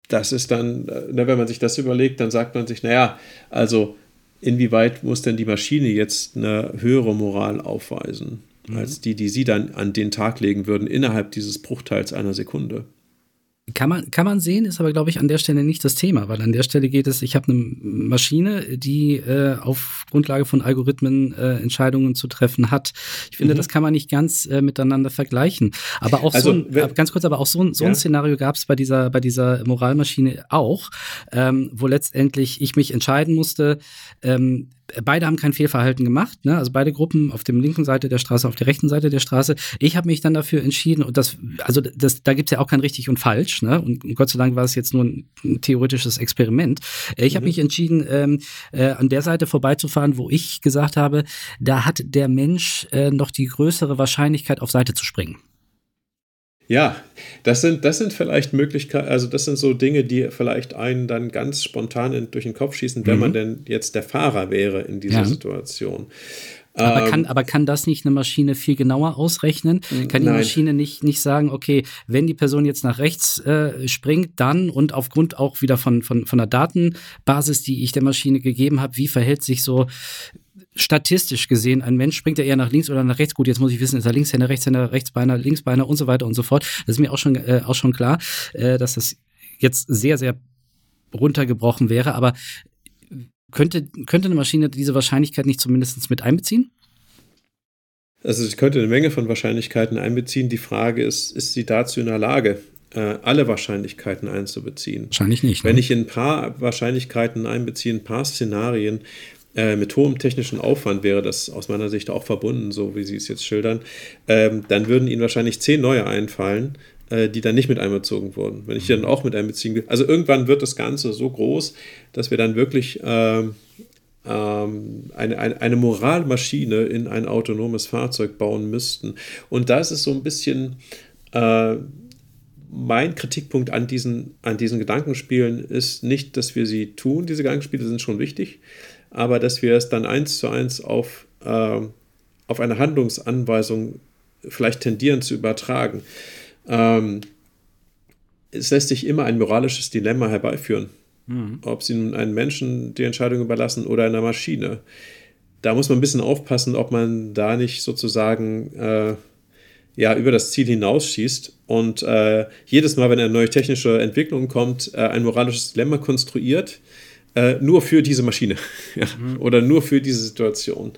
das ist dann, äh, ne, wenn man sich das überlegt, dann sagt man sich, naja, also inwieweit muss denn die Maschine jetzt eine höhere Moral aufweisen, mhm. als die, die sie dann an den Tag legen würden, innerhalb dieses Bruchteils einer Sekunde? Kann man, kann man sehen, ist aber, glaube ich, an der Stelle nicht das Thema, weil an der Stelle geht es, ich habe eine Maschine, die äh, auf Grundlage von Algorithmen äh, Entscheidungen zu treffen hat. Ich finde, mhm. das kann man nicht ganz äh, miteinander vergleichen. Aber auch also, so ein, ganz kurz, aber auch so ein, so ein Szenario gab es bei dieser, bei dieser Moralmaschine auch, ähm, wo letztendlich ich mich entscheiden musste, ähm, beide haben kein Fehlverhalten gemacht, ne? also beide Gruppen auf der linken Seite der Straße, auf der rechten Seite der Straße. Ich habe mich dann dafür entschieden, und das, also das, da gibt's ja auch kein richtig und falsch, ne? und Gott sei Dank war es jetzt nur ein, ein theoretisches Experiment. Ich habe mhm. mich entschieden, ähm, äh, an der Seite vorbeizufahren, wo ich gesagt habe, da hat der Mensch äh, noch die größere Wahrscheinlichkeit, auf Seite zu springen. Ja, das sind, das sind vielleicht Möglichkeiten, also das sind so Dinge, die vielleicht einen dann ganz spontan in, durch den Kopf schießen, wenn mhm. man denn jetzt der Fahrer wäre in dieser ja. Situation. Aber, ähm, kann, aber kann das nicht eine Maschine viel genauer ausrechnen? Kann die nein. Maschine nicht, nicht sagen, okay, wenn die Person jetzt nach rechts äh, springt, dann und aufgrund auch wieder von, von, von der Datenbasis, die ich der Maschine gegeben habe, wie verhält sich so statistisch gesehen, ein Mensch springt ja eher nach links oder nach rechts. Gut, jetzt muss ich wissen, ist er Linkshänder, Rechtshänder, Rechtsbeiner, Linksbeiner und so weiter und so fort. Das ist mir auch schon, äh, auch schon klar, äh, dass das jetzt sehr, sehr runtergebrochen wäre. Aber könnte, könnte eine Maschine diese Wahrscheinlichkeit nicht zumindest mit einbeziehen? Also sie könnte eine Menge von Wahrscheinlichkeiten einbeziehen. Die Frage ist, ist sie dazu in der Lage, äh, alle Wahrscheinlichkeiten einzubeziehen? Wahrscheinlich nicht. Ne? Wenn ich ein paar Wahrscheinlichkeiten einbeziehe, ein paar Szenarien, äh, mit hohem technischen Aufwand wäre das aus meiner Sicht auch verbunden, so wie Sie es jetzt schildern, ähm, dann würden Ihnen wahrscheinlich zehn neue einfallen, äh, die dann nicht mit einbezogen wurden. Wenn ich die dann auch mit einbeziehen will. Also irgendwann wird das Ganze so groß, dass wir dann wirklich ähm, ähm, eine, eine, eine Moralmaschine in ein autonomes Fahrzeug bauen müssten. Und da ist es so ein bisschen. Äh, mein Kritikpunkt an diesen, an diesen Gedankenspielen ist nicht, dass wir sie tun. Diese Gedankenspiele sind schon wichtig aber dass wir es dann eins zu eins auf, äh, auf eine Handlungsanweisung vielleicht tendieren zu übertragen. Ähm, es lässt sich immer ein moralisches Dilemma herbeiführen. Mhm. Ob sie nun einen Menschen die Entscheidung überlassen oder einer Maschine. Da muss man ein bisschen aufpassen, ob man da nicht sozusagen äh, ja, über das Ziel hinausschießt und äh, jedes Mal, wenn eine neue technische Entwicklung kommt, äh, ein moralisches Dilemma konstruiert, äh, nur für diese Maschine *laughs* ja, mhm. oder nur für diese Situation.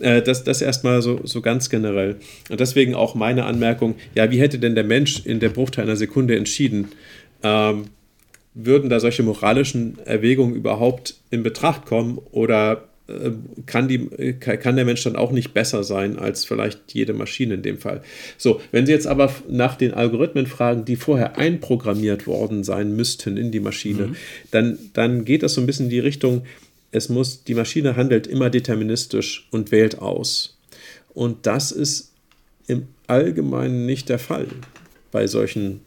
Äh, das, das erstmal so, so ganz generell. Und deswegen auch meine Anmerkung, ja, wie hätte denn der Mensch in der Bruchteil einer Sekunde entschieden? Ähm, würden da solche moralischen Erwägungen überhaupt in Betracht kommen oder kann, die, kann der Mensch dann auch nicht besser sein als vielleicht jede Maschine in dem Fall. So, wenn Sie jetzt aber nach den Algorithmen fragen, die vorher einprogrammiert worden sein müssten in die Maschine, mhm. dann, dann geht das so ein bisschen in die Richtung, es muss, die Maschine handelt immer deterministisch und wählt aus. Und das ist im Allgemeinen nicht der Fall bei solchen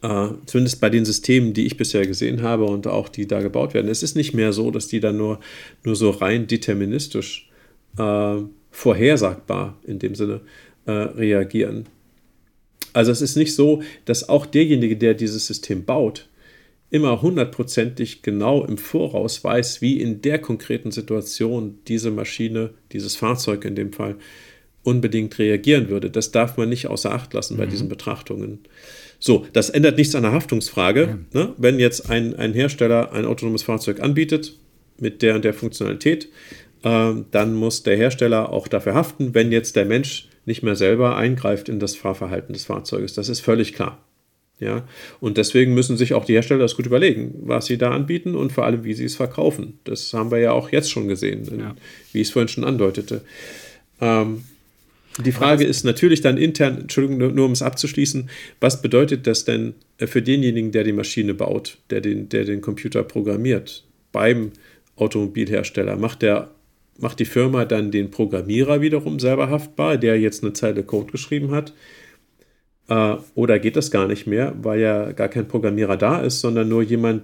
Uh, zumindest bei den Systemen, die ich bisher gesehen habe und auch die da gebaut werden. Es ist nicht mehr so, dass die dann nur, nur so rein deterministisch uh, vorhersagbar in dem Sinne uh, reagieren. Also es ist nicht so, dass auch derjenige, der dieses System baut, immer hundertprozentig genau im Voraus weiß, wie in der konkreten Situation diese Maschine, dieses Fahrzeug in dem Fall, unbedingt reagieren würde. Das darf man nicht außer Acht lassen bei mhm. diesen Betrachtungen. So, das ändert nichts an der Haftungsfrage. Ja. Ne? Wenn jetzt ein, ein Hersteller ein autonomes Fahrzeug anbietet mit der und der Funktionalität, äh, dann muss der Hersteller auch dafür haften, wenn jetzt der Mensch nicht mehr selber eingreift in das Fahrverhalten des Fahrzeuges. Das ist völlig klar. Ja, und deswegen müssen sich auch die Hersteller das gut überlegen, was sie da anbieten und vor allem, wie sie es verkaufen. Das haben wir ja auch jetzt schon gesehen, ja. wie ich es vorhin schon andeutete. Ähm, die Frage ist natürlich dann intern, Entschuldigung, nur, nur um es abzuschließen, was bedeutet das denn äh, für denjenigen, der die Maschine baut, der den, der den Computer programmiert, beim Automobilhersteller? Macht, der, macht die Firma dann den Programmierer wiederum selber haftbar, der jetzt eine Zeile Code geschrieben hat? Äh, oder geht das gar nicht mehr, weil ja gar kein Programmierer da ist, sondern nur jemand,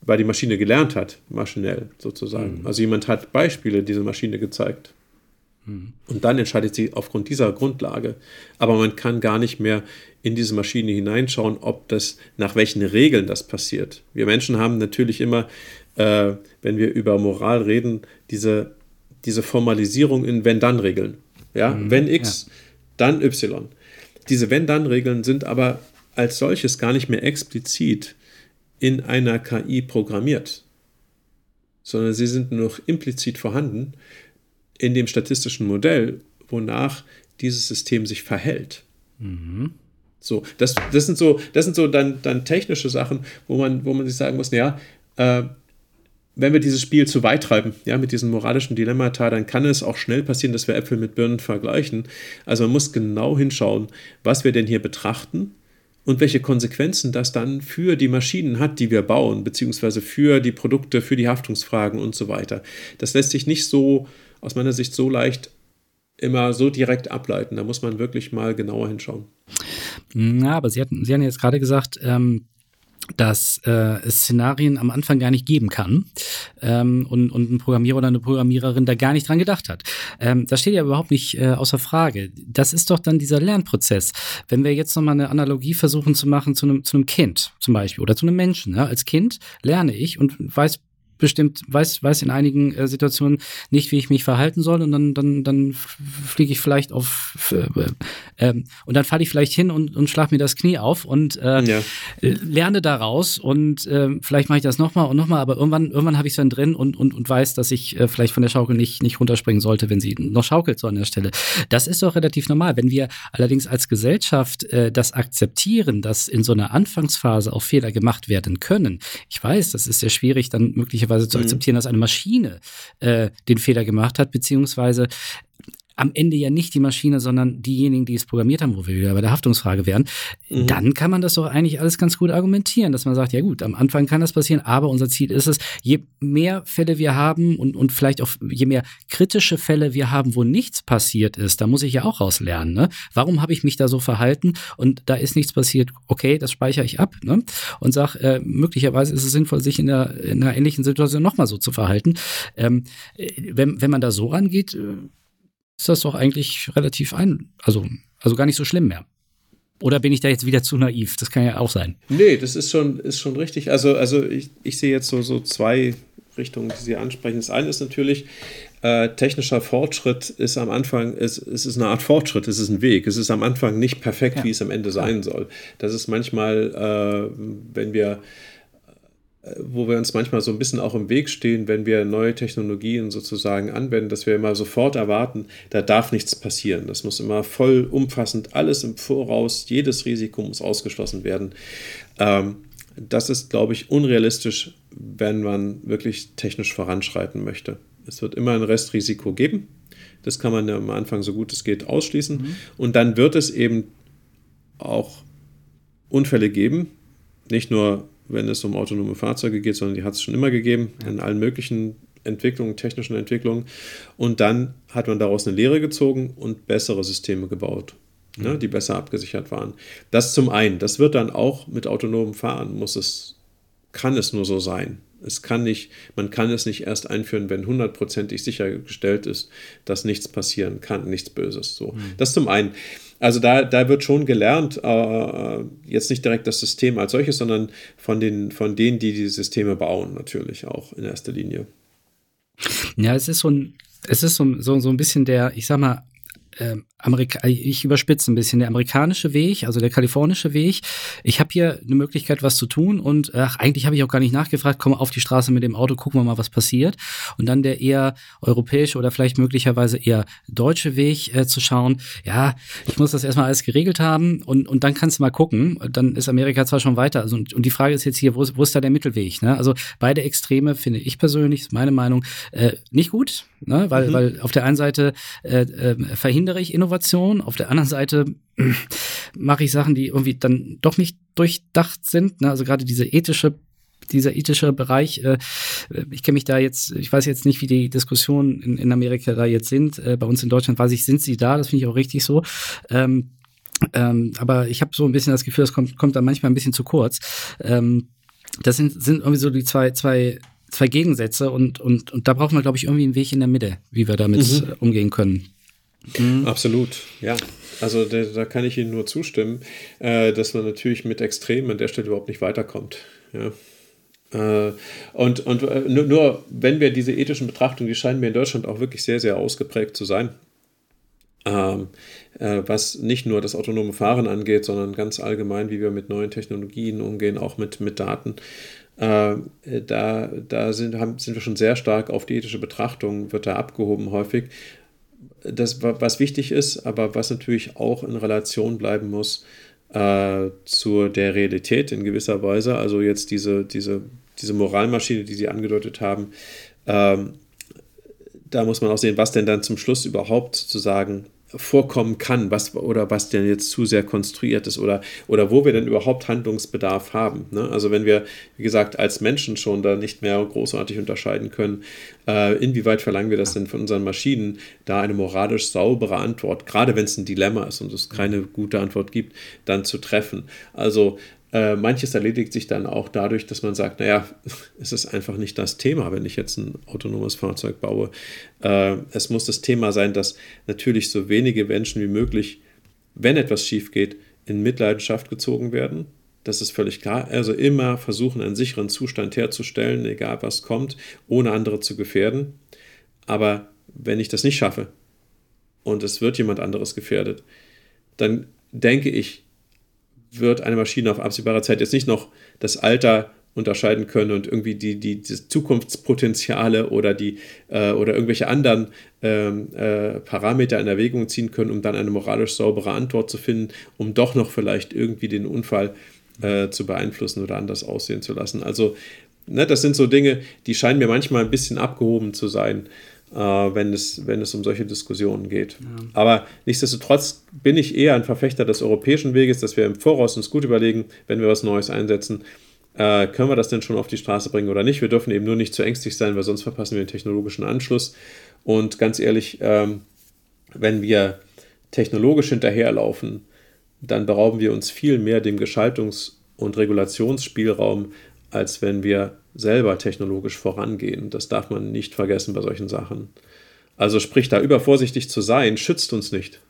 weil die Maschine gelernt hat, maschinell sozusagen. Mhm. Also jemand hat Beispiele dieser Maschine gezeigt. Und dann entscheidet sie aufgrund dieser Grundlage. Aber man kann gar nicht mehr in diese Maschine hineinschauen, ob das, nach welchen Regeln das passiert. Wir Menschen haben natürlich immer, äh, wenn wir über Moral reden, diese, diese Formalisierung in Wenn-Dann-Regeln. Ja? Mhm, wenn X, ja. dann Y. Diese Wenn-Dann-Regeln sind aber als solches gar nicht mehr explizit in einer KI programmiert, sondern sie sind nur noch implizit vorhanden in dem statistischen Modell, wonach dieses System sich verhält. Mhm. So, das, das sind so, das sind so dann, dann technische Sachen, wo man, wo man sich sagen muss, naja, äh, wenn wir dieses Spiel zu weit treiben, ja, mit diesen moralischen Dilemmata, dann kann es auch schnell passieren, dass wir Äpfel mit Birnen vergleichen. Also man muss genau hinschauen, was wir denn hier betrachten und welche Konsequenzen das dann für die Maschinen hat, die wir bauen, beziehungsweise für die Produkte, für die Haftungsfragen und so weiter. Das lässt sich nicht so aus meiner Sicht so leicht immer so direkt ableiten. Da muss man wirklich mal genauer hinschauen. Ja, aber Sie hatten, Sie hatten jetzt gerade gesagt, ähm, dass äh, es Szenarien am Anfang gar nicht geben kann ähm, und, und ein Programmierer oder eine Programmiererin da gar nicht dran gedacht hat. Ähm, das steht ja überhaupt nicht äh, außer Frage. Das ist doch dann dieser Lernprozess. Wenn wir jetzt nochmal eine Analogie versuchen zu machen zu einem, zu einem Kind zum Beispiel oder zu einem Menschen. Ja? Als Kind lerne ich und weiß bestimmt, weiß, weiß in einigen äh, Situationen nicht, wie ich mich verhalten soll und dann, dann, dann fliege ich vielleicht auf äh, äh, und dann falle ich vielleicht hin und, und schlag mir das Knie auf und äh, ja. lerne daraus und äh, vielleicht mache ich das nochmal und nochmal, aber irgendwann, irgendwann habe ich es dann drin und, und, und weiß, dass ich äh, vielleicht von der Schaukel nicht, nicht runterspringen sollte, wenn sie noch schaukelt so an der Stelle. Das ist doch relativ normal. Wenn wir allerdings als Gesellschaft äh, das akzeptieren, dass in so einer Anfangsphase auch Fehler gemacht werden können, ich weiß, das ist sehr schwierig, dann möglicherweise möglicherweise zu mhm. akzeptieren, mhm. dass eine Maschine äh, den Fehler gemacht hat, beziehungsweise am Ende ja nicht die Maschine, sondern diejenigen, die es programmiert haben, wo wir wieder bei der Haftungsfrage wären, mhm. dann kann man das doch eigentlich alles ganz gut argumentieren, dass man sagt, ja gut, am Anfang kann das passieren, aber unser Ziel ist es, je mehr Fälle wir haben und, und vielleicht auch je mehr kritische Fälle wir haben, wo nichts passiert ist, da muss ich ja auch rauslernen. Ne? Warum habe ich mich da so verhalten und da ist nichts passiert? Okay, das speichere ich ab ne? und sage, äh, möglicherweise ist es sinnvoll, sich in, der, in einer ähnlichen Situation nochmal so zu verhalten. Ähm, äh, wenn, wenn man da so rangeht, äh, ist das doch eigentlich relativ ein, also, also gar nicht so schlimm mehr. Oder bin ich da jetzt wieder zu naiv? Das kann ja auch sein. Nee, das ist schon, ist schon richtig. Also, also ich, ich sehe jetzt so, so zwei Richtungen, die Sie ansprechen. Das eine ist natürlich, äh, technischer Fortschritt ist am Anfang, es, es ist eine Art Fortschritt, es ist ein Weg. Es ist am Anfang nicht perfekt, ja. wie es am Ende sein soll. Das ist manchmal, äh, wenn wir wo wir uns manchmal so ein bisschen auch im Weg stehen, wenn wir neue Technologien sozusagen anwenden, dass wir immer sofort erwarten, da darf nichts passieren. Das muss immer voll umfassend, alles im Voraus, jedes Risiko muss ausgeschlossen werden. Ähm, das ist, glaube ich, unrealistisch, wenn man wirklich technisch voranschreiten möchte. Es wird immer ein Restrisiko geben. Das kann man am Anfang so gut es geht ausschließen. Mhm. Und dann wird es eben auch Unfälle geben. Nicht nur, wenn es um autonome Fahrzeuge geht, sondern die hat es schon immer gegeben, ja. in allen möglichen Entwicklungen, technischen Entwicklungen. Und dann hat man daraus eine Lehre gezogen und bessere Systeme gebaut, mhm. ne, die besser abgesichert waren. Das zum einen. Das wird dann auch mit autonomem Fahren, muss es, kann es nur so sein. Es kann nicht, man kann es nicht erst einführen, wenn hundertprozentig sichergestellt ist, dass nichts passieren kann, nichts Böses. So. Mhm. Das zum einen. Also da, da wird schon gelernt, äh, jetzt nicht direkt das System als solches, sondern von, den, von denen, die die Systeme bauen, natürlich auch in erster Linie. Ja, es ist so ein, es ist so, so, so ein bisschen der, ich sag mal, äh, Amerika ich überspitze ein bisschen, der amerikanische Weg, also der kalifornische Weg. Ich habe hier eine Möglichkeit, was zu tun und ach, eigentlich habe ich auch gar nicht nachgefragt, komme auf die Straße mit dem Auto, gucken wir mal, was passiert. Und dann der eher europäische oder vielleicht möglicherweise eher deutsche Weg äh, zu schauen, ja, ich muss das erstmal alles geregelt haben und, und dann kannst du mal gucken. Dann ist Amerika zwar schon weiter. Also, und die Frage ist jetzt hier, wo ist, wo ist da der Mittelweg? Ne? Also beide Extreme finde ich persönlich, ist meine Meinung, äh, nicht gut, ne? weil, mhm. weil auf der einen Seite äh, äh, verhindere ich Innovation. Auf der anderen Seite mache ich Sachen, die irgendwie dann doch nicht durchdacht sind. Ne? Also gerade diese ethische dieser ethische Bereich, äh, ich kenne mich da jetzt, ich weiß jetzt nicht, wie die Diskussionen in, in Amerika da jetzt sind. Äh, bei uns in Deutschland weiß ich, sind sie da, das finde ich auch richtig so. Ähm, ähm, aber ich habe so ein bisschen das Gefühl, das kommt, kommt dann manchmal ein bisschen zu kurz. Ähm, das sind, sind irgendwie so die zwei, zwei, zwei Gegensätze und, und, und da brauchen wir, glaube ich, irgendwie einen Weg in der Mitte, wie wir damit mhm. umgehen können. Mhm. Absolut, ja. Also da, da, kann ich Ihnen nur zustimmen, äh, dass man natürlich mit Extremen an der Stelle überhaupt nicht weiterkommt. Ja. Äh, und und äh, nur, nur, wenn wir diese ethischen Betrachtungen, die scheinen mir in Deutschland auch wirklich sehr, sehr ausgeprägt zu sein. Ähm, äh, was nicht nur das autonome Fahren angeht, sondern ganz allgemein, wie wir mit neuen Technologien umgehen, auch mit, mit Daten. Äh, da da sind, haben, sind wir schon sehr stark auf die ethische Betrachtung, wird da abgehoben häufig das, was wichtig ist, aber was natürlich auch in Relation bleiben muss äh, zu der Realität in gewisser Weise. Also jetzt diese, diese, diese Moralmaschine, die Sie angedeutet haben, ähm, da muss man auch sehen, was denn dann zum Schluss überhaupt sozusagen vorkommen kann, was oder was denn jetzt zu sehr konstruiert ist oder, oder wo wir denn überhaupt Handlungsbedarf haben. Ne? Also wenn wir, wie gesagt, als Menschen schon da nicht mehr großartig unterscheiden können, äh, inwieweit verlangen wir das denn von unseren Maschinen, da eine moralisch saubere Antwort, gerade wenn es ein Dilemma ist und es keine gute Antwort gibt, dann zu treffen. Also äh, manches erledigt sich dann auch dadurch, dass man sagt, naja, *laughs* es ist einfach nicht das Thema, wenn ich jetzt ein autonomes Fahrzeug baue. Äh, es muss das Thema sein, dass natürlich so wenige Menschen wie möglich, wenn etwas schief geht, in Mitleidenschaft gezogen werden. Das ist völlig klar. Also immer versuchen, einen sicheren Zustand herzustellen, egal was kommt, ohne andere zu gefährden. Aber wenn ich das nicht schaffe und es wird jemand anderes gefährdet, dann denke ich, wird eine Maschine auf absehbare Zeit jetzt nicht noch das Alter unterscheiden können und irgendwie die, die, die Zukunftspotenziale oder, die, äh, oder irgendwelche anderen ähm, äh, Parameter in Erwägung ziehen können, um dann eine moralisch saubere Antwort zu finden, um doch noch vielleicht irgendwie den Unfall äh, zu beeinflussen oder anders aussehen zu lassen. Also, ne, das sind so Dinge, die scheinen mir manchmal ein bisschen abgehoben zu sein wenn, es, wenn es um solche Diskussionen geht. Ja. Aber nichtsdestotrotz bin ich eher ein Verfechter des europäischen Weges, dass wir im Voraus uns gut überlegen, wenn wir was Neues einsetzen, äh, können wir das denn schon auf die Straße bringen oder nicht? Wir dürfen eben nur nicht zu ängstlich sein, weil sonst verpassen wir den technologischen Anschluss. Und ganz ehrlich, ähm, wenn wir technologisch hinterherlaufen, dann berauben wir uns viel mehr dem Gestaltungs- und Regulationsspielraum, als wenn wir selber technologisch vorangehen. Das darf man nicht vergessen bei solchen Sachen. Also sprich, da übervorsichtig zu sein, schützt uns nicht.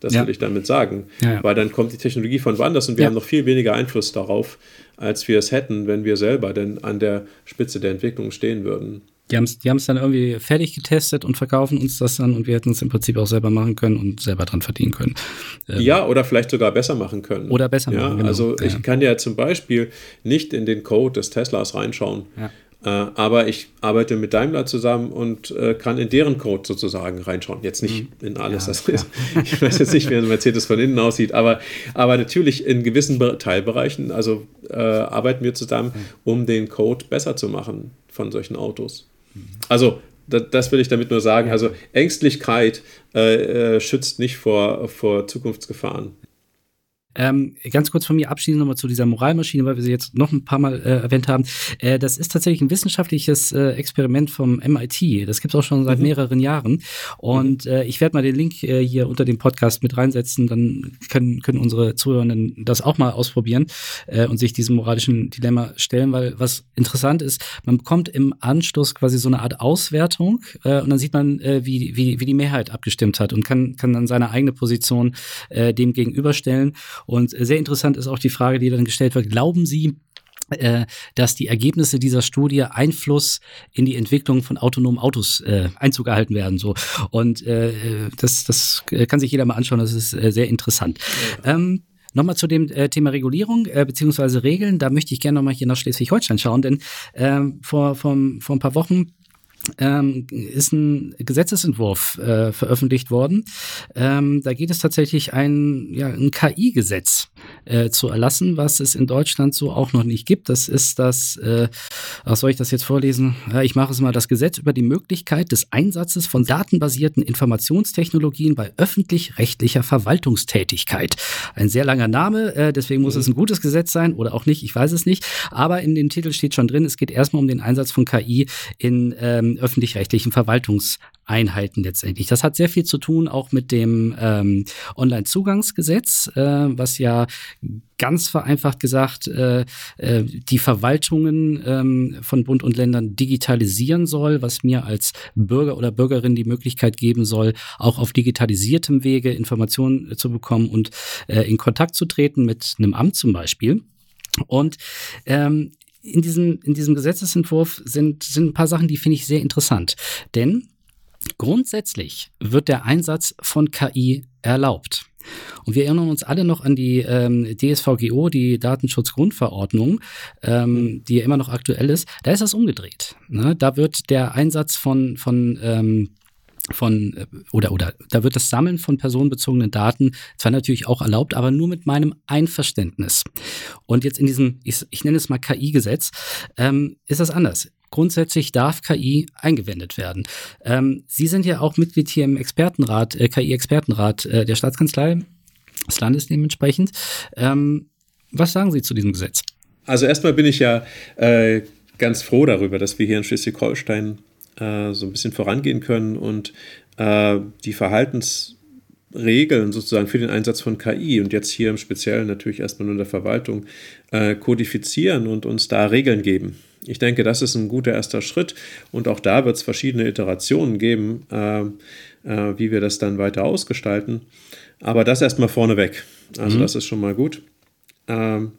Das ja. will ich damit sagen. Ja, ja. Weil dann kommt die Technologie von woanders und wir haben noch viel weniger Einfluss darauf, als wir es hätten, wenn wir selber denn an der Spitze der Entwicklung stehen würden. Die haben es die dann irgendwie fertig getestet und verkaufen uns das dann und wir hätten es im Prinzip auch selber machen können und selber dran verdienen können. Ähm ja, oder vielleicht sogar besser machen können. Oder besser ja, machen. Genau. Also ich kann ja zum Beispiel nicht in den Code des Teslas reinschauen. Ja. Äh, aber ich arbeite mit Daimler zusammen und äh, kann in deren Code sozusagen reinschauen. Jetzt nicht mhm. in alles. Ja, das ist, *laughs* ich weiß jetzt nicht, wie ein Mercedes von innen aussieht, aber, aber natürlich in gewissen Teilbereichen, also äh, arbeiten wir zusammen, um den Code besser zu machen von solchen Autos. Also das, das will ich damit nur sagen. Also Ängstlichkeit äh, äh, schützt nicht vor, vor Zukunftsgefahren. Ähm, ganz kurz von mir abschließend nochmal zu dieser Moralmaschine, weil wir sie jetzt noch ein paar Mal äh, erwähnt haben. Äh, das ist tatsächlich ein wissenschaftliches äh, Experiment vom MIT. Das gibt es auch schon seit mhm. mehreren Jahren. Und mhm. äh, ich werde mal den Link äh, hier unter dem Podcast mit reinsetzen. Dann können, können unsere Zuhörenden das auch mal ausprobieren äh, und sich diesem moralischen Dilemma stellen, weil was interessant ist, man bekommt im Anschluss quasi so eine Art Auswertung und dann sieht man, wie, wie, wie die Mehrheit abgestimmt hat und kann, kann dann seine eigene Position dem gegenüberstellen. Und sehr interessant ist auch die Frage, die dann gestellt wird, glauben Sie, äh, dass die Ergebnisse dieser Studie Einfluss in die Entwicklung von autonomen Autos äh, Einzug erhalten werden. So und äh, das, das kann sich jeder mal anschauen. Das ist äh, sehr interessant. Ähm, Nochmal zu dem äh, Thema Regulierung äh, beziehungsweise Regeln. Da möchte ich gerne nochmal hier nach Schleswig-Holstein schauen, denn äh, vor, vor, vor ein paar Wochen ähm, ist ein Gesetzesentwurf äh, veröffentlicht worden. Ähm, da geht es tatsächlich ein, ja, ein KI-Gesetz äh, zu erlassen, was es in Deutschland so auch noch nicht gibt. Das ist das, äh, was soll ich das jetzt vorlesen? Ja, ich mache es mal, das Gesetz über die Möglichkeit des Einsatzes von datenbasierten Informationstechnologien bei öffentlich-rechtlicher Verwaltungstätigkeit. Ein sehr langer Name, äh, deswegen muss mhm. es ein gutes Gesetz sein oder auch nicht, ich weiß es nicht. Aber in dem Titel steht schon drin, es geht erstmal um den Einsatz von KI in ähm, öffentlich-rechtlichen Verwaltungseinheiten letztendlich. Das hat sehr viel zu tun auch mit dem ähm, Online-Zugangsgesetz, äh, was ja ganz vereinfacht gesagt äh, äh, die Verwaltungen ähm, von Bund und Ländern digitalisieren soll, was mir als Bürger oder Bürgerin die Möglichkeit geben soll, auch auf digitalisiertem Wege Informationen zu bekommen und äh, in Kontakt zu treten mit einem Amt zum Beispiel. Und ähm, in diesem, in diesem Gesetzesentwurf sind, sind ein paar Sachen, die finde ich sehr interessant. Denn grundsätzlich wird der Einsatz von KI erlaubt. Und wir erinnern uns alle noch an die ähm, DSVGO, die Datenschutzgrundverordnung, ähm, die ja immer noch aktuell ist. Da ist das umgedreht. Ne? Da wird der Einsatz von, von ähm, von äh, oder oder da wird das Sammeln von personenbezogenen Daten zwar natürlich auch erlaubt, aber nur mit meinem Einverständnis. Und jetzt in diesem, ich, ich nenne es mal KI-Gesetz, ähm, ist das anders. Grundsätzlich darf KI eingewendet werden. Ähm, Sie sind ja auch Mitglied hier im Expertenrat, äh, KI-Expertenrat äh, der Staatskanzlei des Landes dementsprechend. Ähm, was sagen Sie zu diesem Gesetz? Also erstmal bin ich ja äh, ganz froh darüber, dass wir hier in Schleswig-Holstein äh, so ein bisschen vorangehen können und äh, die Verhaltensregeln sozusagen für den Einsatz von KI und jetzt hier im Speziellen natürlich erstmal nur in der Verwaltung äh, kodifizieren und uns da Regeln geben. Ich denke, das ist ein guter erster Schritt und auch da wird es verschiedene Iterationen geben, äh, äh, wie wir das dann weiter ausgestalten. Aber das erstmal vorneweg. Also mhm. das ist schon mal gut. Ähm,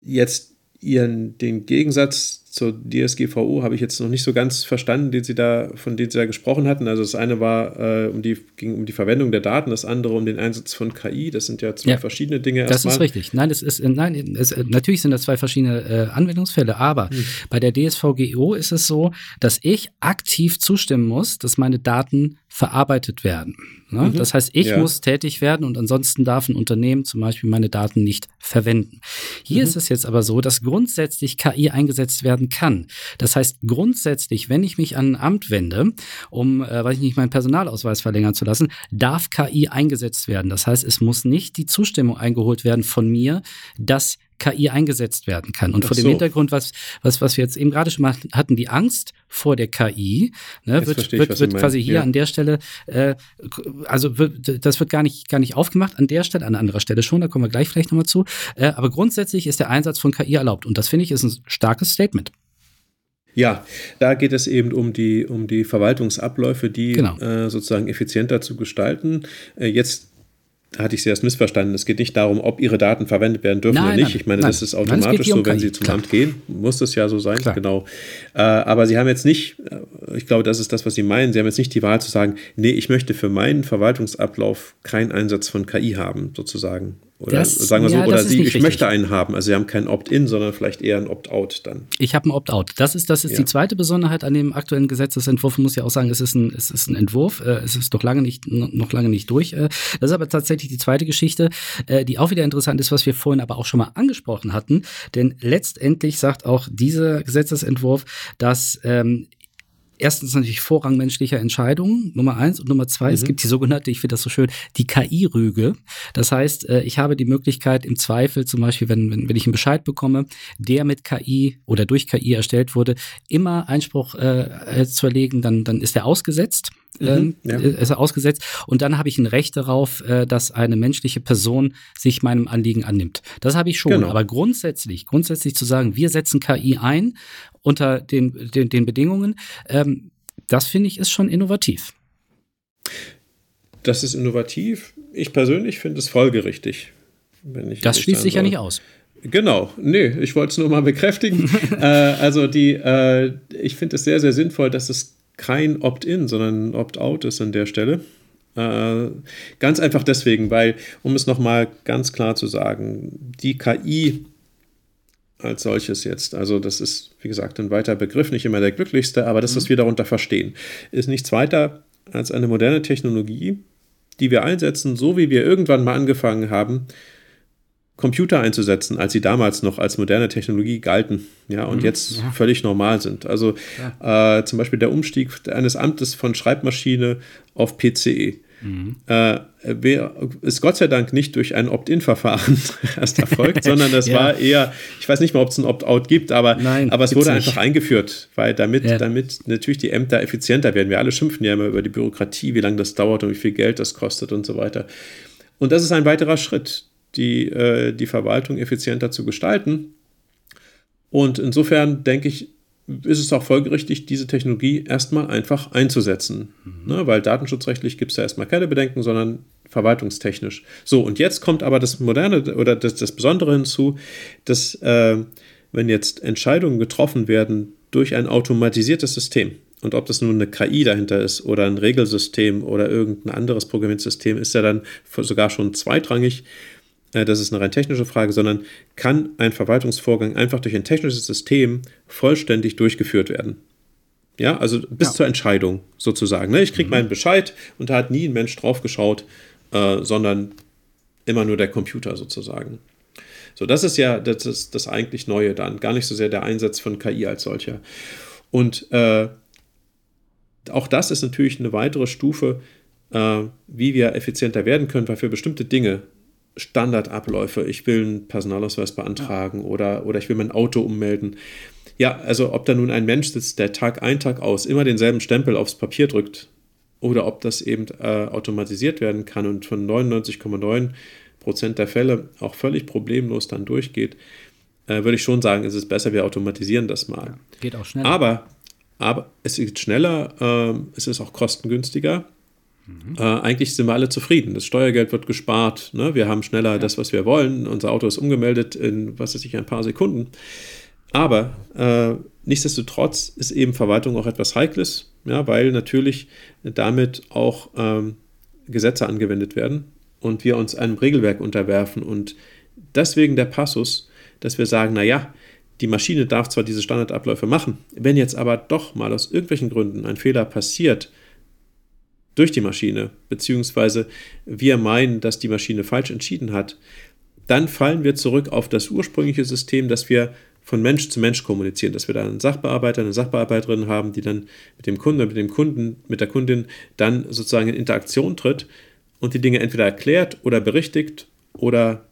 jetzt ihren, den Gegensatz zur DSGVO habe ich jetzt noch nicht so ganz verstanden, den Sie da, von denen Sie da gesprochen hatten. Also das eine war äh, um die, ging um die Verwendung der Daten, das andere um den Einsatz von KI. Das sind ja zwei ja, verschiedene Dinge. Das ist richtig. Nein, das ist, nein, es, natürlich sind das zwei verschiedene äh, Anwendungsfälle, aber hm. bei der DSVGO ist es so, dass ich aktiv zustimmen muss, dass meine Daten verarbeitet werden. Ne? Mhm. Das heißt, ich ja. muss tätig werden und ansonsten darf ein Unternehmen zum Beispiel meine Daten nicht verwenden. Hier mhm. ist es jetzt aber so, dass grundsätzlich KI eingesetzt werden kann. Das heißt, grundsätzlich, wenn ich mich an ein Amt wende, um, äh, weiß ich nicht, meinen Personalausweis verlängern zu lassen, darf KI eingesetzt werden. Das heißt, es muss nicht die Zustimmung eingeholt werden von mir, dass KI eingesetzt werden kann. Und Ach vor dem so. Hintergrund, was, was, was wir jetzt eben gerade schon mal hatten, die Angst vor der KI, ne, wird, ich, wird, wird quasi hier ja. an der Stelle, äh, also wird, das wird gar nicht, gar nicht aufgemacht, an der Stelle, an anderer Stelle schon, da kommen wir gleich vielleicht nochmal zu. Äh, aber grundsätzlich ist der Einsatz von KI erlaubt. Und das finde ich ist ein starkes Statement. Ja, da geht es eben um die, um die Verwaltungsabläufe, die genau. äh, sozusagen effizienter zu gestalten. Äh, jetzt hatte ich Sie erst missverstanden. Es geht nicht darum, ob Ihre Daten verwendet werden dürfen nein, oder nicht. Nein, ich meine, nein, das ist automatisch so, wenn Sie zum Klar. Amt gehen, muss das ja so sein. Klar. Genau. Äh, aber Sie haben jetzt nicht, äh, ich glaube, das ist das, was Sie meinen, Sie haben jetzt nicht die Wahl zu sagen, nee, ich möchte für meinen Verwaltungsablauf keinen Einsatz von KI haben, sozusagen. Oder das, sagen wir so, ja, oder sie, ich richtig. möchte einen haben. Also sie haben kein Opt-in, sondern vielleicht eher ein Opt-out dann. Ich habe ein Opt-out. Das ist, das ist ja. die zweite Besonderheit an dem aktuellen Gesetzesentwurf. Ich muss ja auch sagen, es ist ein, es ist ein Entwurf. Äh, es ist noch lange nicht, noch lange nicht durch. Äh, das ist aber tatsächlich die zweite Geschichte, äh, die auch wieder interessant ist, was wir vorhin aber auch schon mal angesprochen hatten. Denn letztendlich sagt auch dieser Gesetzesentwurf, dass ähm, erstens natürlich Vorrang menschlicher Entscheidungen, Nummer eins. Und Nummer zwei, mhm. es gibt die sogenannte, ich finde das so schön, die KI-Rüge. Das heißt, äh, ich habe die Möglichkeit im Zweifel, zum Beispiel, wenn, wenn, wenn ich einen Bescheid bekomme, der mit KI oder durch KI erstellt wurde, immer Einspruch äh, äh, zu erlegen, dann, dann ist er ausgesetzt. Mhm, ähm, ja. ist er ausgesetzt und dann habe ich ein Recht darauf, äh, dass eine menschliche Person sich meinem Anliegen annimmt. Das habe ich schon, genau. aber grundsätzlich, grundsätzlich zu sagen, wir setzen KI ein unter den, den, den Bedingungen. Ähm, das finde ich ist schon innovativ. Das ist innovativ. Ich persönlich finde es folgerichtig. das schließt sich ja nicht aus. Genau, nee, ich wollte es nur mal bekräftigen. *laughs* äh, also die, äh, ich finde es sehr, sehr sinnvoll, dass es kein Opt-in, sondern ein Opt-out ist an der Stelle. Äh, ganz einfach deswegen, weil, um es nochmal ganz klar zu sagen, die KI als solches jetzt. Also das ist, wie gesagt, ein weiter Begriff, nicht immer der glücklichste, aber das, was mhm. wir darunter verstehen, ist nichts weiter als eine moderne Technologie, die wir einsetzen, so wie wir irgendwann mal angefangen haben, Computer einzusetzen, als sie damals noch als moderne Technologie galten, ja, und mhm, jetzt ja. völlig normal sind. Also ja. äh, zum Beispiel der Umstieg eines Amtes von Schreibmaschine auf PCE. Mhm. Äh, ist Gott sei Dank nicht durch ein Opt-in-Verfahren *laughs* erst erfolgt, sondern das *laughs* ja. war eher, ich weiß nicht mal, ob es ein Opt-out gibt, aber, Nein, aber es wurde nicht. einfach eingeführt, weil damit, ja. damit natürlich die Ämter effizienter werden. Wir alle schimpfen ja immer über die Bürokratie, wie lange das dauert und wie viel Geld das kostet und so weiter. Und das ist ein weiterer Schritt, die, äh, die Verwaltung effizienter zu gestalten. Und insofern denke ich, ist es auch folgerichtig, diese Technologie erstmal einfach einzusetzen. Mhm. Ne, weil datenschutzrechtlich gibt es ja erstmal keine Bedenken, sondern verwaltungstechnisch. So, und jetzt kommt aber das Moderne oder das, das Besondere hinzu, dass äh, wenn jetzt Entscheidungen getroffen werden durch ein automatisiertes System, und ob das nun eine KI dahinter ist oder ein Regelsystem oder irgendein anderes Programmiersystem, ist ja dann sogar schon zweitrangig. Äh, das ist eine rein technische Frage, sondern kann ein Verwaltungsvorgang einfach durch ein technisches System vollständig durchgeführt werden. Ja, also bis ja. zur Entscheidung sozusagen. Ne? Ich kriege mhm. meinen Bescheid und da hat nie ein Mensch drauf geschaut, äh, sondern immer nur der Computer sozusagen. So, das ist ja das, ist das eigentlich Neue dann. Gar nicht so sehr der Einsatz von KI als solcher. Und äh, auch das ist natürlich eine weitere Stufe, äh, wie wir effizienter werden können, weil für bestimmte Dinge Standardabläufe. Ich will einen Personalausweis beantragen ja. oder, oder ich will mein Auto ummelden. Ja, also ob da nun ein Mensch sitzt, der Tag ein, Tag aus immer denselben Stempel aufs Papier drückt oder ob das eben äh, automatisiert werden kann und von 99,9 Prozent der Fälle auch völlig problemlos dann durchgeht, äh, würde ich schon sagen, es ist besser, wir automatisieren das mal. Ja, geht auch schneller. Aber, aber es geht schneller, äh, es ist auch kostengünstiger Mhm. Äh, eigentlich sind wir alle zufrieden. Das Steuergeld wird gespart. Ne? Wir haben schneller ja. das, was wir wollen. Unser Auto ist umgemeldet in, was weiß ich, ein paar Sekunden. Aber äh, nichtsdestotrotz ist eben Verwaltung auch etwas Heikles, ja, weil natürlich damit auch ähm, Gesetze angewendet werden und wir uns einem Regelwerk unterwerfen. Und deswegen der Passus, dass wir sagen, naja, die Maschine darf zwar diese Standardabläufe machen, wenn jetzt aber doch mal aus irgendwelchen Gründen ein Fehler passiert, durch die Maschine, beziehungsweise wir meinen, dass die Maschine falsch entschieden hat, dann fallen wir zurück auf das ursprüngliche System, dass wir von Mensch zu Mensch kommunizieren, dass wir da einen Sachbearbeiter, eine Sachbearbeiterin haben, die dann mit dem Kunden, mit dem Kunden, mit der Kundin dann sozusagen in Interaktion tritt und die Dinge entweder erklärt oder berichtigt oder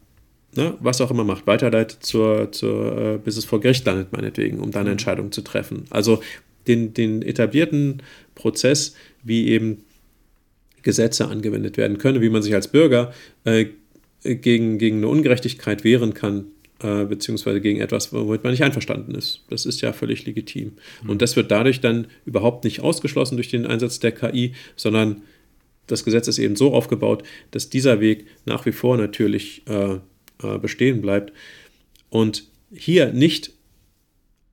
ne, was auch immer macht, weiterleitet zur, zur, äh, bis es vor Gericht landet, meinetwegen, um dann eine mhm. Entscheidung zu treffen. Also den, den etablierten Prozess, wie eben Gesetze angewendet werden können, wie man sich als Bürger äh, gegen, gegen eine Ungerechtigkeit wehren kann, äh, beziehungsweise gegen etwas, womit man nicht einverstanden ist. Das ist ja völlig legitim. Mhm. Und das wird dadurch dann überhaupt nicht ausgeschlossen durch den Einsatz der KI, sondern das Gesetz ist eben so aufgebaut, dass dieser Weg nach wie vor natürlich äh, äh, bestehen bleibt. Und hier nicht,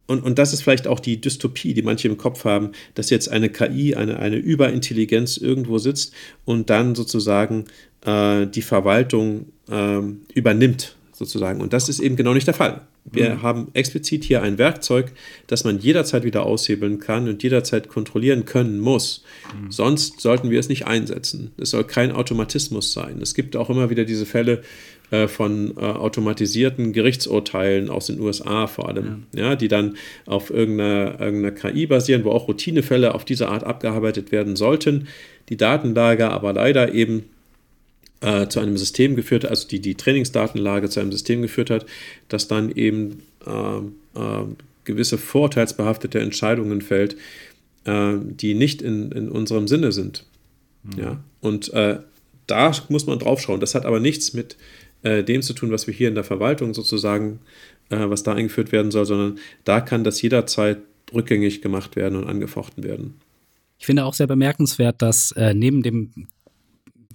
und, und das ist vielleicht auch die Dystopie, die manche im Kopf haben, dass jetzt eine KI, eine, eine Überintelligenz irgendwo sitzt und dann sozusagen äh, die Verwaltung ähm, übernimmt sozusagen. Und das ist eben genau nicht der Fall. Wir mhm. haben explizit hier ein Werkzeug, das man jederzeit wieder aushebeln kann und jederzeit kontrollieren können muss. Mhm. Sonst sollten wir es nicht einsetzen. Es soll kein Automatismus sein. Es gibt auch immer wieder diese Fälle äh, von äh, automatisierten Gerichtsurteilen aus den USA vor allem, ja. ja die dann auf irgendeiner, irgendeiner KI basieren, wo auch Routinefälle auf diese Art abgearbeitet werden sollten. Die Datenlage aber leider eben äh, zu einem System geführt, also die, die Trainingsdatenlage zu einem System geführt hat, das dann eben äh, äh, gewisse vorteilsbehaftete Entscheidungen fällt, die nicht in, in unserem Sinne sind. Mhm. Ja? Und da muss man drauf schauen. Das hat aber nichts mit äh, dem zu tun, was wir hier in der Verwaltung sozusagen, was da eingeführt werden soll, sondern da kann das jederzeit rückgängig gemacht werden und angefochten werden. Ich finde auch sehr bemerkenswert, dass äh, neben dem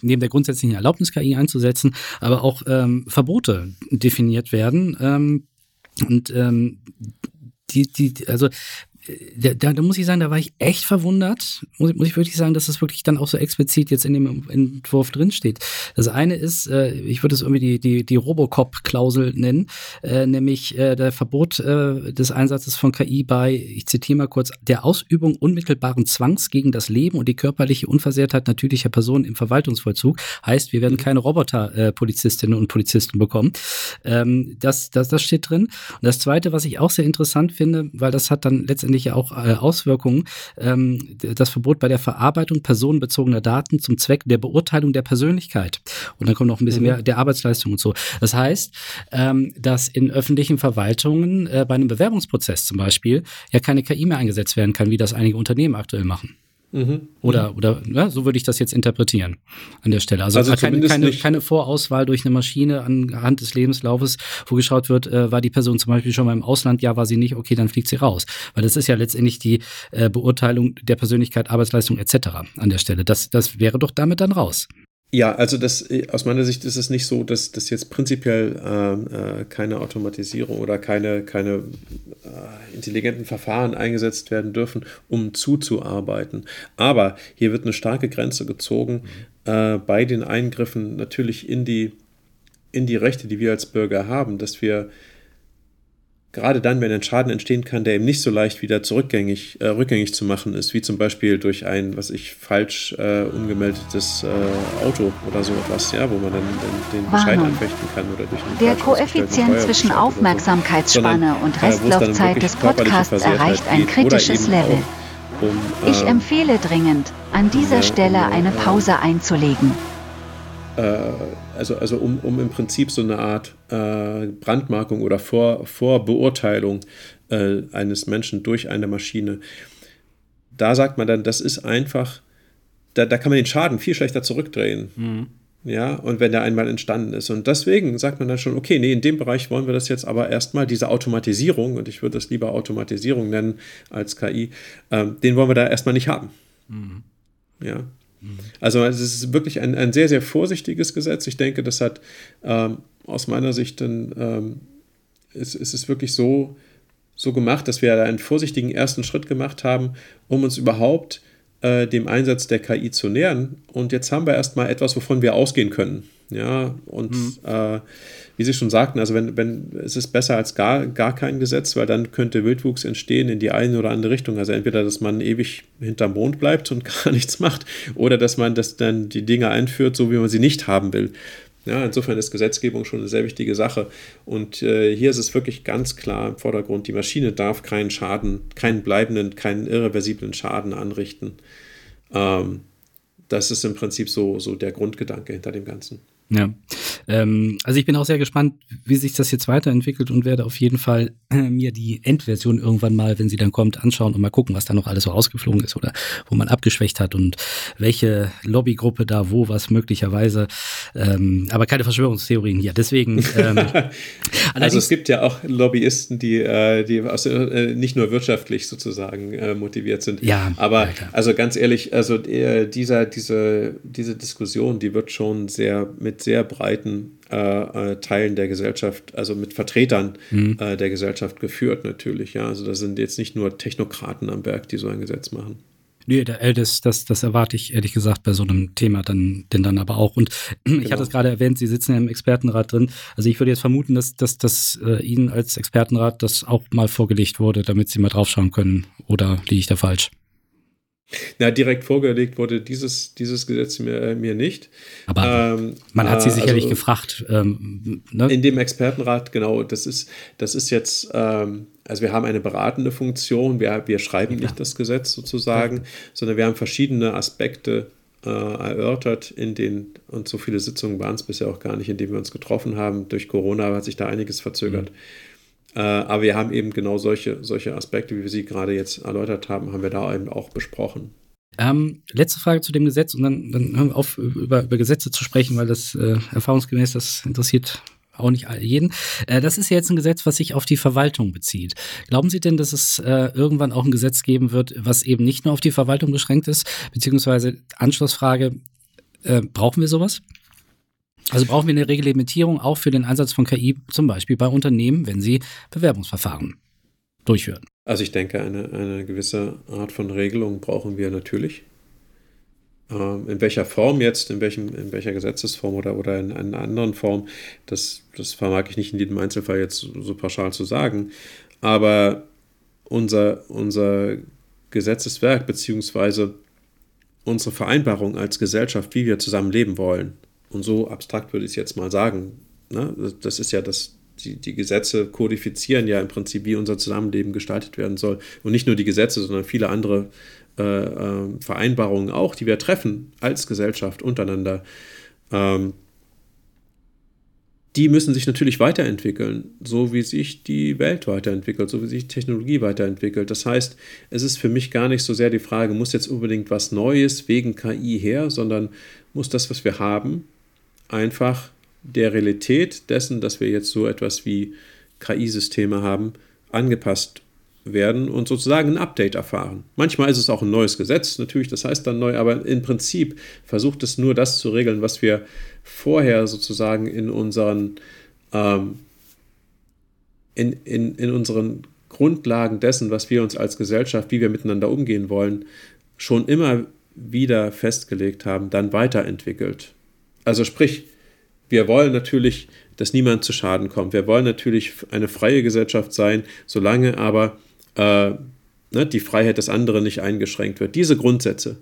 neben der grundsätzlichen Erlaubnis KI einzusetzen, aber auch ähm, Verbote definiert werden. Ähm, und ähm, die, die, also da, da, muss ich sagen, da war ich echt verwundert, muss, muss ich wirklich sagen, dass das wirklich dann auch so explizit jetzt in dem Entwurf drinsteht. Das eine ist, äh, ich würde es irgendwie die, die, die Robocop-Klausel nennen, äh, nämlich äh, der Verbot äh, des Einsatzes von KI bei, ich zitiere mal kurz, der Ausübung unmittelbaren Zwangs gegen das Leben und die körperliche Unversehrtheit natürlicher Personen im Verwaltungsvollzug. Heißt, wir werden mhm. keine Roboter-Polizistinnen äh, und Polizisten bekommen. Ähm, das, das, das steht drin. Und das zweite, was ich auch sehr interessant finde, weil das hat dann letztendlich letztendlich ja auch äh, Auswirkungen. Ähm, das Verbot bei der Verarbeitung personenbezogener Daten zum Zweck der Beurteilung der Persönlichkeit. Und dann kommt noch ein bisschen mhm. mehr der Arbeitsleistung und so. Das heißt, ähm, dass in öffentlichen Verwaltungen äh, bei einem Bewerbungsprozess zum Beispiel ja keine KI mehr eingesetzt werden kann, wie das einige Unternehmen aktuell machen. Mhm. Oder, oder ja, so würde ich das jetzt interpretieren an der Stelle. Also, also keine, keine, keine, Vorauswahl durch eine Maschine anhand des Lebenslaufes, wo geschaut wird, äh, war die Person zum Beispiel schon mal im Ausland, ja, war sie nicht, okay, dann fliegt sie raus. Weil das ist ja letztendlich die äh, Beurteilung der Persönlichkeit, Arbeitsleistung etc. an der Stelle. Das, das wäre doch damit dann raus. Ja, also das aus meiner Sicht ist es nicht so, dass das jetzt prinzipiell ähm, äh, keine Automatisierung oder keine, keine äh, intelligenten Verfahren eingesetzt werden dürfen, um zuzuarbeiten. Aber hier wird eine starke Grenze gezogen mhm. äh, bei den Eingriffen natürlich in die, in die Rechte, die wir als Bürger haben, dass wir gerade dann, wenn ein Schaden entstehen kann, der eben nicht so leicht wieder zurückgängig, äh, rückgängig zu machen ist, wie zum Beispiel durch ein, was ich, falsch äh, umgemeldetes äh, Auto oder so etwas, ja, wo man dann den, den Bescheid anfechten kann oder durch einen Der Koeffizient zwischen Aufmerksamkeitsspanne so. und Restlaufzeit des Podcasts erreicht ein kritisches Level. Um, ich äh, empfehle dringend, an dieser Stelle eine Pause einzulegen. Also, also um, um im Prinzip so eine Art äh, Brandmarkung oder Vor, Vorbeurteilung äh, eines Menschen durch eine Maschine. Da sagt man dann, das ist einfach, da, da kann man den Schaden viel schlechter zurückdrehen. Mhm. Ja, und wenn der einmal entstanden ist. Und deswegen sagt man dann schon, okay, nee, in dem Bereich wollen wir das jetzt aber erstmal, diese Automatisierung, und ich würde das lieber Automatisierung nennen als KI, ähm, den wollen wir da erstmal nicht haben. Mhm. Ja, also es ist wirklich ein, ein sehr, sehr vorsichtiges Gesetz. Ich denke, das hat ähm, aus meiner Sicht dann, ähm, es, es ist wirklich so, so gemacht, dass wir einen vorsichtigen ersten Schritt gemacht haben, um uns überhaupt äh, dem Einsatz der KI zu nähern. Und jetzt haben wir erstmal etwas, wovon wir ausgehen können. Ja, und mhm. äh, wie Sie schon sagten, also wenn, wenn es ist besser als gar, gar kein Gesetz, weil dann könnte Wildwuchs entstehen in die eine oder andere Richtung. Also entweder, dass man ewig hinterm Mond bleibt und *laughs* gar nichts macht, oder dass man das dann die Dinge einführt, so wie man sie nicht haben will. Ja, insofern ist Gesetzgebung schon eine sehr wichtige Sache. Und äh, hier ist es wirklich ganz klar im Vordergrund, die Maschine darf keinen Schaden, keinen bleibenden, keinen irreversiblen Schaden anrichten. Ähm, das ist im Prinzip so, so der Grundgedanke hinter dem Ganzen. Ja. Ähm, also ich bin auch sehr gespannt, wie sich das jetzt weiterentwickelt und werde auf jeden Fall äh, mir die Endversion irgendwann mal, wenn sie dann kommt, anschauen und mal gucken, was da noch alles so rausgeflogen ist oder wo man abgeschwächt hat und welche Lobbygruppe da wo was möglicherweise. Ähm, aber keine Verschwörungstheorien hier. Deswegen. *laughs* Ähm, also es gibt ja auch Lobbyisten, die, äh, die aus, äh, nicht nur wirtschaftlich sozusagen äh, motiviert sind. Ja. Aber ja, also ganz ehrlich, also äh, dieser, diese, diese Diskussion, die wird schon sehr mit sehr breiten äh, äh, Teilen der Gesellschaft, also mit Vertretern mhm. äh, der Gesellschaft geführt natürlich. Ja, also das sind jetzt nicht nur Technokraten am Berg, die so ein Gesetz machen. Nee, das, das, das erwarte ich ehrlich gesagt bei so einem Thema dann, denn dann aber auch. Und genau. *clears throat* ich hatte es gerade erwähnt, Sie sitzen ja im Expertenrat drin. Also ich würde jetzt vermuten, dass, dass, dass äh, Ihnen als Expertenrat das auch mal vorgelegt wurde, damit Sie mal draufschauen können. Oder liege ich da falsch? Na, direkt vorgelegt wurde dieses, dieses Gesetz mir, äh, mir nicht. Aber ähm, man hat sie äh, sicherlich also, gefragt. Ähm, ne? In dem Expertenrat, genau, das ist, das ist jetzt, ähm, also wir haben eine beratende Funktion, wir, wir schreiben ja. nicht das Gesetz sozusagen, ja. sondern wir haben verschiedene Aspekte äh, erörtert in den, und so viele Sitzungen waren es bisher auch gar nicht, in denen wir uns getroffen haben. Durch Corona hat sich da einiges verzögert. Mhm. Äh, aber wir haben eben genau solche, solche Aspekte, wie wir sie gerade jetzt erläutert haben, haben wir da eben auch besprochen. Ähm, letzte Frage zu dem Gesetz und dann, dann hören wir auf, über, über Gesetze zu sprechen, weil das äh, erfahrungsgemäß, das interessiert auch nicht jeden. Äh, das ist ja jetzt ein Gesetz, was sich auf die Verwaltung bezieht. Glauben Sie denn, dass es äh, irgendwann auch ein Gesetz geben wird, was eben nicht nur auf die Verwaltung beschränkt ist? Beziehungsweise Anschlussfrage, äh, brauchen wir sowas? Also brauchen wir eine Reglementierung auch für den Einsatz von KI, zum Beispiel bei Unternehmen, wenn sie Bewerbungsverfahren durchführen. Also ich denke, eine, eine gewisse Art von Regelung brauchen wir natürlich. Ähm, in welcher Form jetzt, in, welchem, in welcher Gesetzesform oder, oder in einer anderen Form, das, das vermag ich nicht in jedem Einzelfall jetzt so pauschal zu sagen. Aber unser, unser Gesetzeswerk beziehungsweise unsere Vereinbarung als Gesellschaft, wie wir zusammen leben wollen, und so abstrakt würde ich es jetzt mal sagen. Ne? Das ist ja das, die, die Gesetze kodifizieren ja im Prinzip, wie unser Zusammenleben gestaltet werden soll. Und nicht nur die Gesetze, sondern viele andere äh, äh, Vereinbarungen auch, die wir treffen als Gesellschaft untereinander. Ähm, die müssen sich natürlich weiterentwickeln, so wie sich die Welt weiterentwickelt, so wie sich Technologie weiterentwickelt. Das heißt, es ist für mich gar nicht so sehr die Frage, muss jetzt unbedingt was Neues wegen KI her, sondern muss das, was wir haben, einfach der Realität dessen, dass wir jetzt so etwas wie KI-Systeme haben, angepasst werden und sozusagen ein Update erfahren. Manchmal ist es auch ein neues Gesetz, natürlich, das heißt dann neu, aber im Prinzip versucht es nur das zu regeln, was wir vorher sozusagen in unseren, ähm, in, in, in unseren Grundlagen dessen, was wir uns als Gesellschaft, wie wir miteinander umgehen wollen, schon immer wieder festgelegt haben, dann weiterentwickelt. Also sprich, wir wollen natürlich, dass niemand zu Schaden kommt. Wir wollen natürlich eine freie Gesellschaft sein, solange aber äh, ne, die Freiheit des anderen nicht eingeschränkt wird. Diese Grundsätze,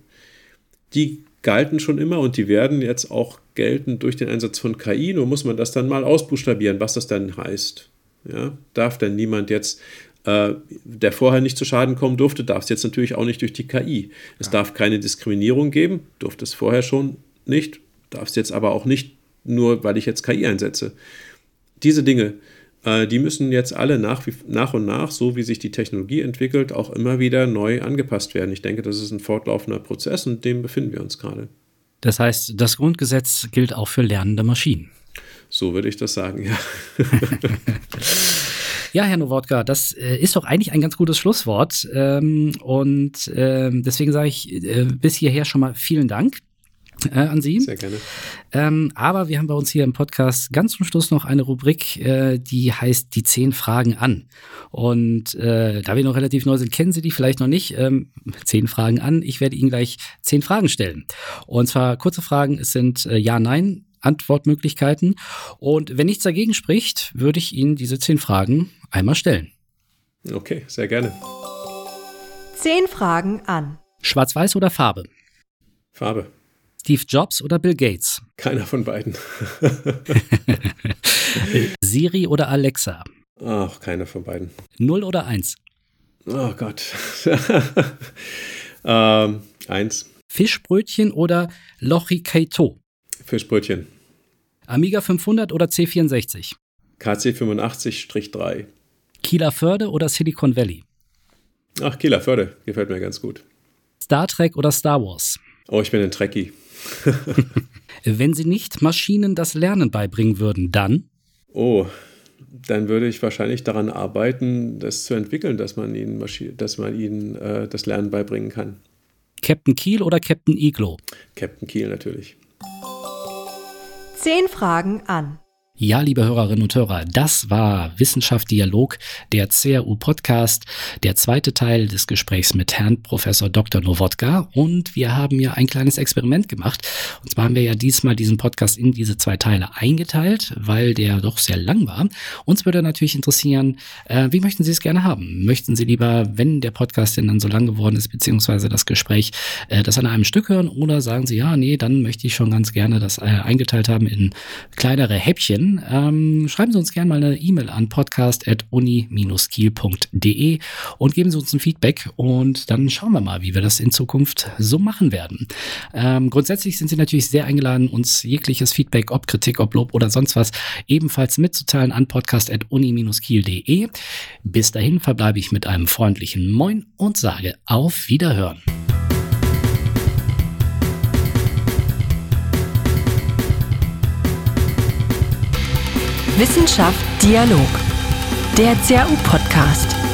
die galten schon immer und die werden jetzt auch gelten durch den Einsatz von KI. Nur muss man das dann mal ausbuchstabieren, was das dann heißt. Ja? Darf denn niemand jetzt, äh, der vorher nicht zu Schaden kommen durfte, darf es jetzt natürlich auch nicht durch die KI. Es ja. darf keine Diskriminierung geben, durfte es vorher schon nicht, darf es jetzt aber auch nicht, nur weil ich jetzt KI einsetze. Diese Dinge, äh, die müssen jetzt alle nach, nach und nach, so wie sich die Technologie entwickelt, auch immer wieder neu angepasst werden. Ich denke, das ist ein fortlaufender Prozess und dem befinden wir uns gerade. Das heißt, das Grundgesetz gilt auch für lernende Maschinen. So würde ich das sagen, ja. *laughs* Ja, Herr Nowodka, das äh, ist doch eigentlich ein ganz gutes Schlusswort. Ähm, und äh, deswegen sage ich äh, bis hierher schon mal vielen Dank äh, an Sie. Sehr gerne. Ähm, aber wir haben bei uns hier im Podcast ganz zum Schluss noch eine Rubrik, äh, die heißt die zehn Fragen an. Und äh, da wir noch relativ neu sind, kennen Sie die vielleicht noch nicht. Ähm, zehn Fragen an. Ich werde Ihnen gleich zehn Fragen stellen. Und zwar kurze Fragen. Es sind äh, Ja, Nein. Antwortmöglichkeiten. Und wenn nichts dagegen spricht, würde ich Ihnen diese zehn Fragen einmal stellen. Okay, sehr gerne. Zehn Fragen an. Schwarz-Weiß oder Farbe? Farbe. Steve Jobs oder Bill Gates? Keiner von beiden. *laughs* Siri oder Alexa? Ach, keiner von beiden. Null oder eins? Oh Gott. *laughs* ähm, eins. Fischbrötchen oder Lochikaito? Fischbrötchen. Amiga 500 oder C64? KC85-3. Kieler Förde oder Silicon Valley? Ach, Kieler Förde, gefällt mir ganz gut. Star Trek oder Star Wars? Oh, ich bin ein Trekkie. *laughs* Wenn Sie nicht Maschinen das Lernen beibringen würden, dann? Oh, dann würde ich wahrscheinlich daran arbeiten, das zu entwickeln, dass man ihnen, dass man ihnen äh, das Lernen beibringen kann. Captain Kiel oder Captain Iglo? Captain Kiel natürlich. Zehn Fragen an. Ja, liebe Hörerinnen und Hörer, das war Wissenschaft Dialog, der CRU Podcast, der zweite Teil des Gesprächs mit Herrn Professor Dr. Nowodka. Und wir haben ja ein kleines Experiment gemacht. Und zwar haben wir ja diesmal diesen Podcast in diese zwei Teile eingeteilt, weil der doch sehr lang war. Uns würde natürlich interessieren, äh, wie möchten Sie es gerne haben? Möchten Sie lieber, wenn der Podcast denn dann so lang geworden ist, beziehungsweise das Gespräch, äh, das an einem Stück hören? Oder sagen Sie, ja, nee, dann möchte ich schon ganz gerne das äh, eingeteilt haben in kleinere Häppchen ähm, schreiben Sie uns gerne mal eine E-Mail an podcast.uni-kiel.de und geben Sie uns ein Feedback und dann schauen wir mal, wie wir das in Zukunft so machen werden. Ähm, grundsätzlich sind Sie natürlich sehr eingeladen, uns jegliches Feedback, ob Kritik, ob Lob oder sonst was, ebenfalls mitzuteilen an podcast.uni-kiel.de. Bis dahin verbleibe ich mit einem freundlichen Moin und sage auf Wiederhören. Wissenschaft Dialog. Der CAU-Podcast.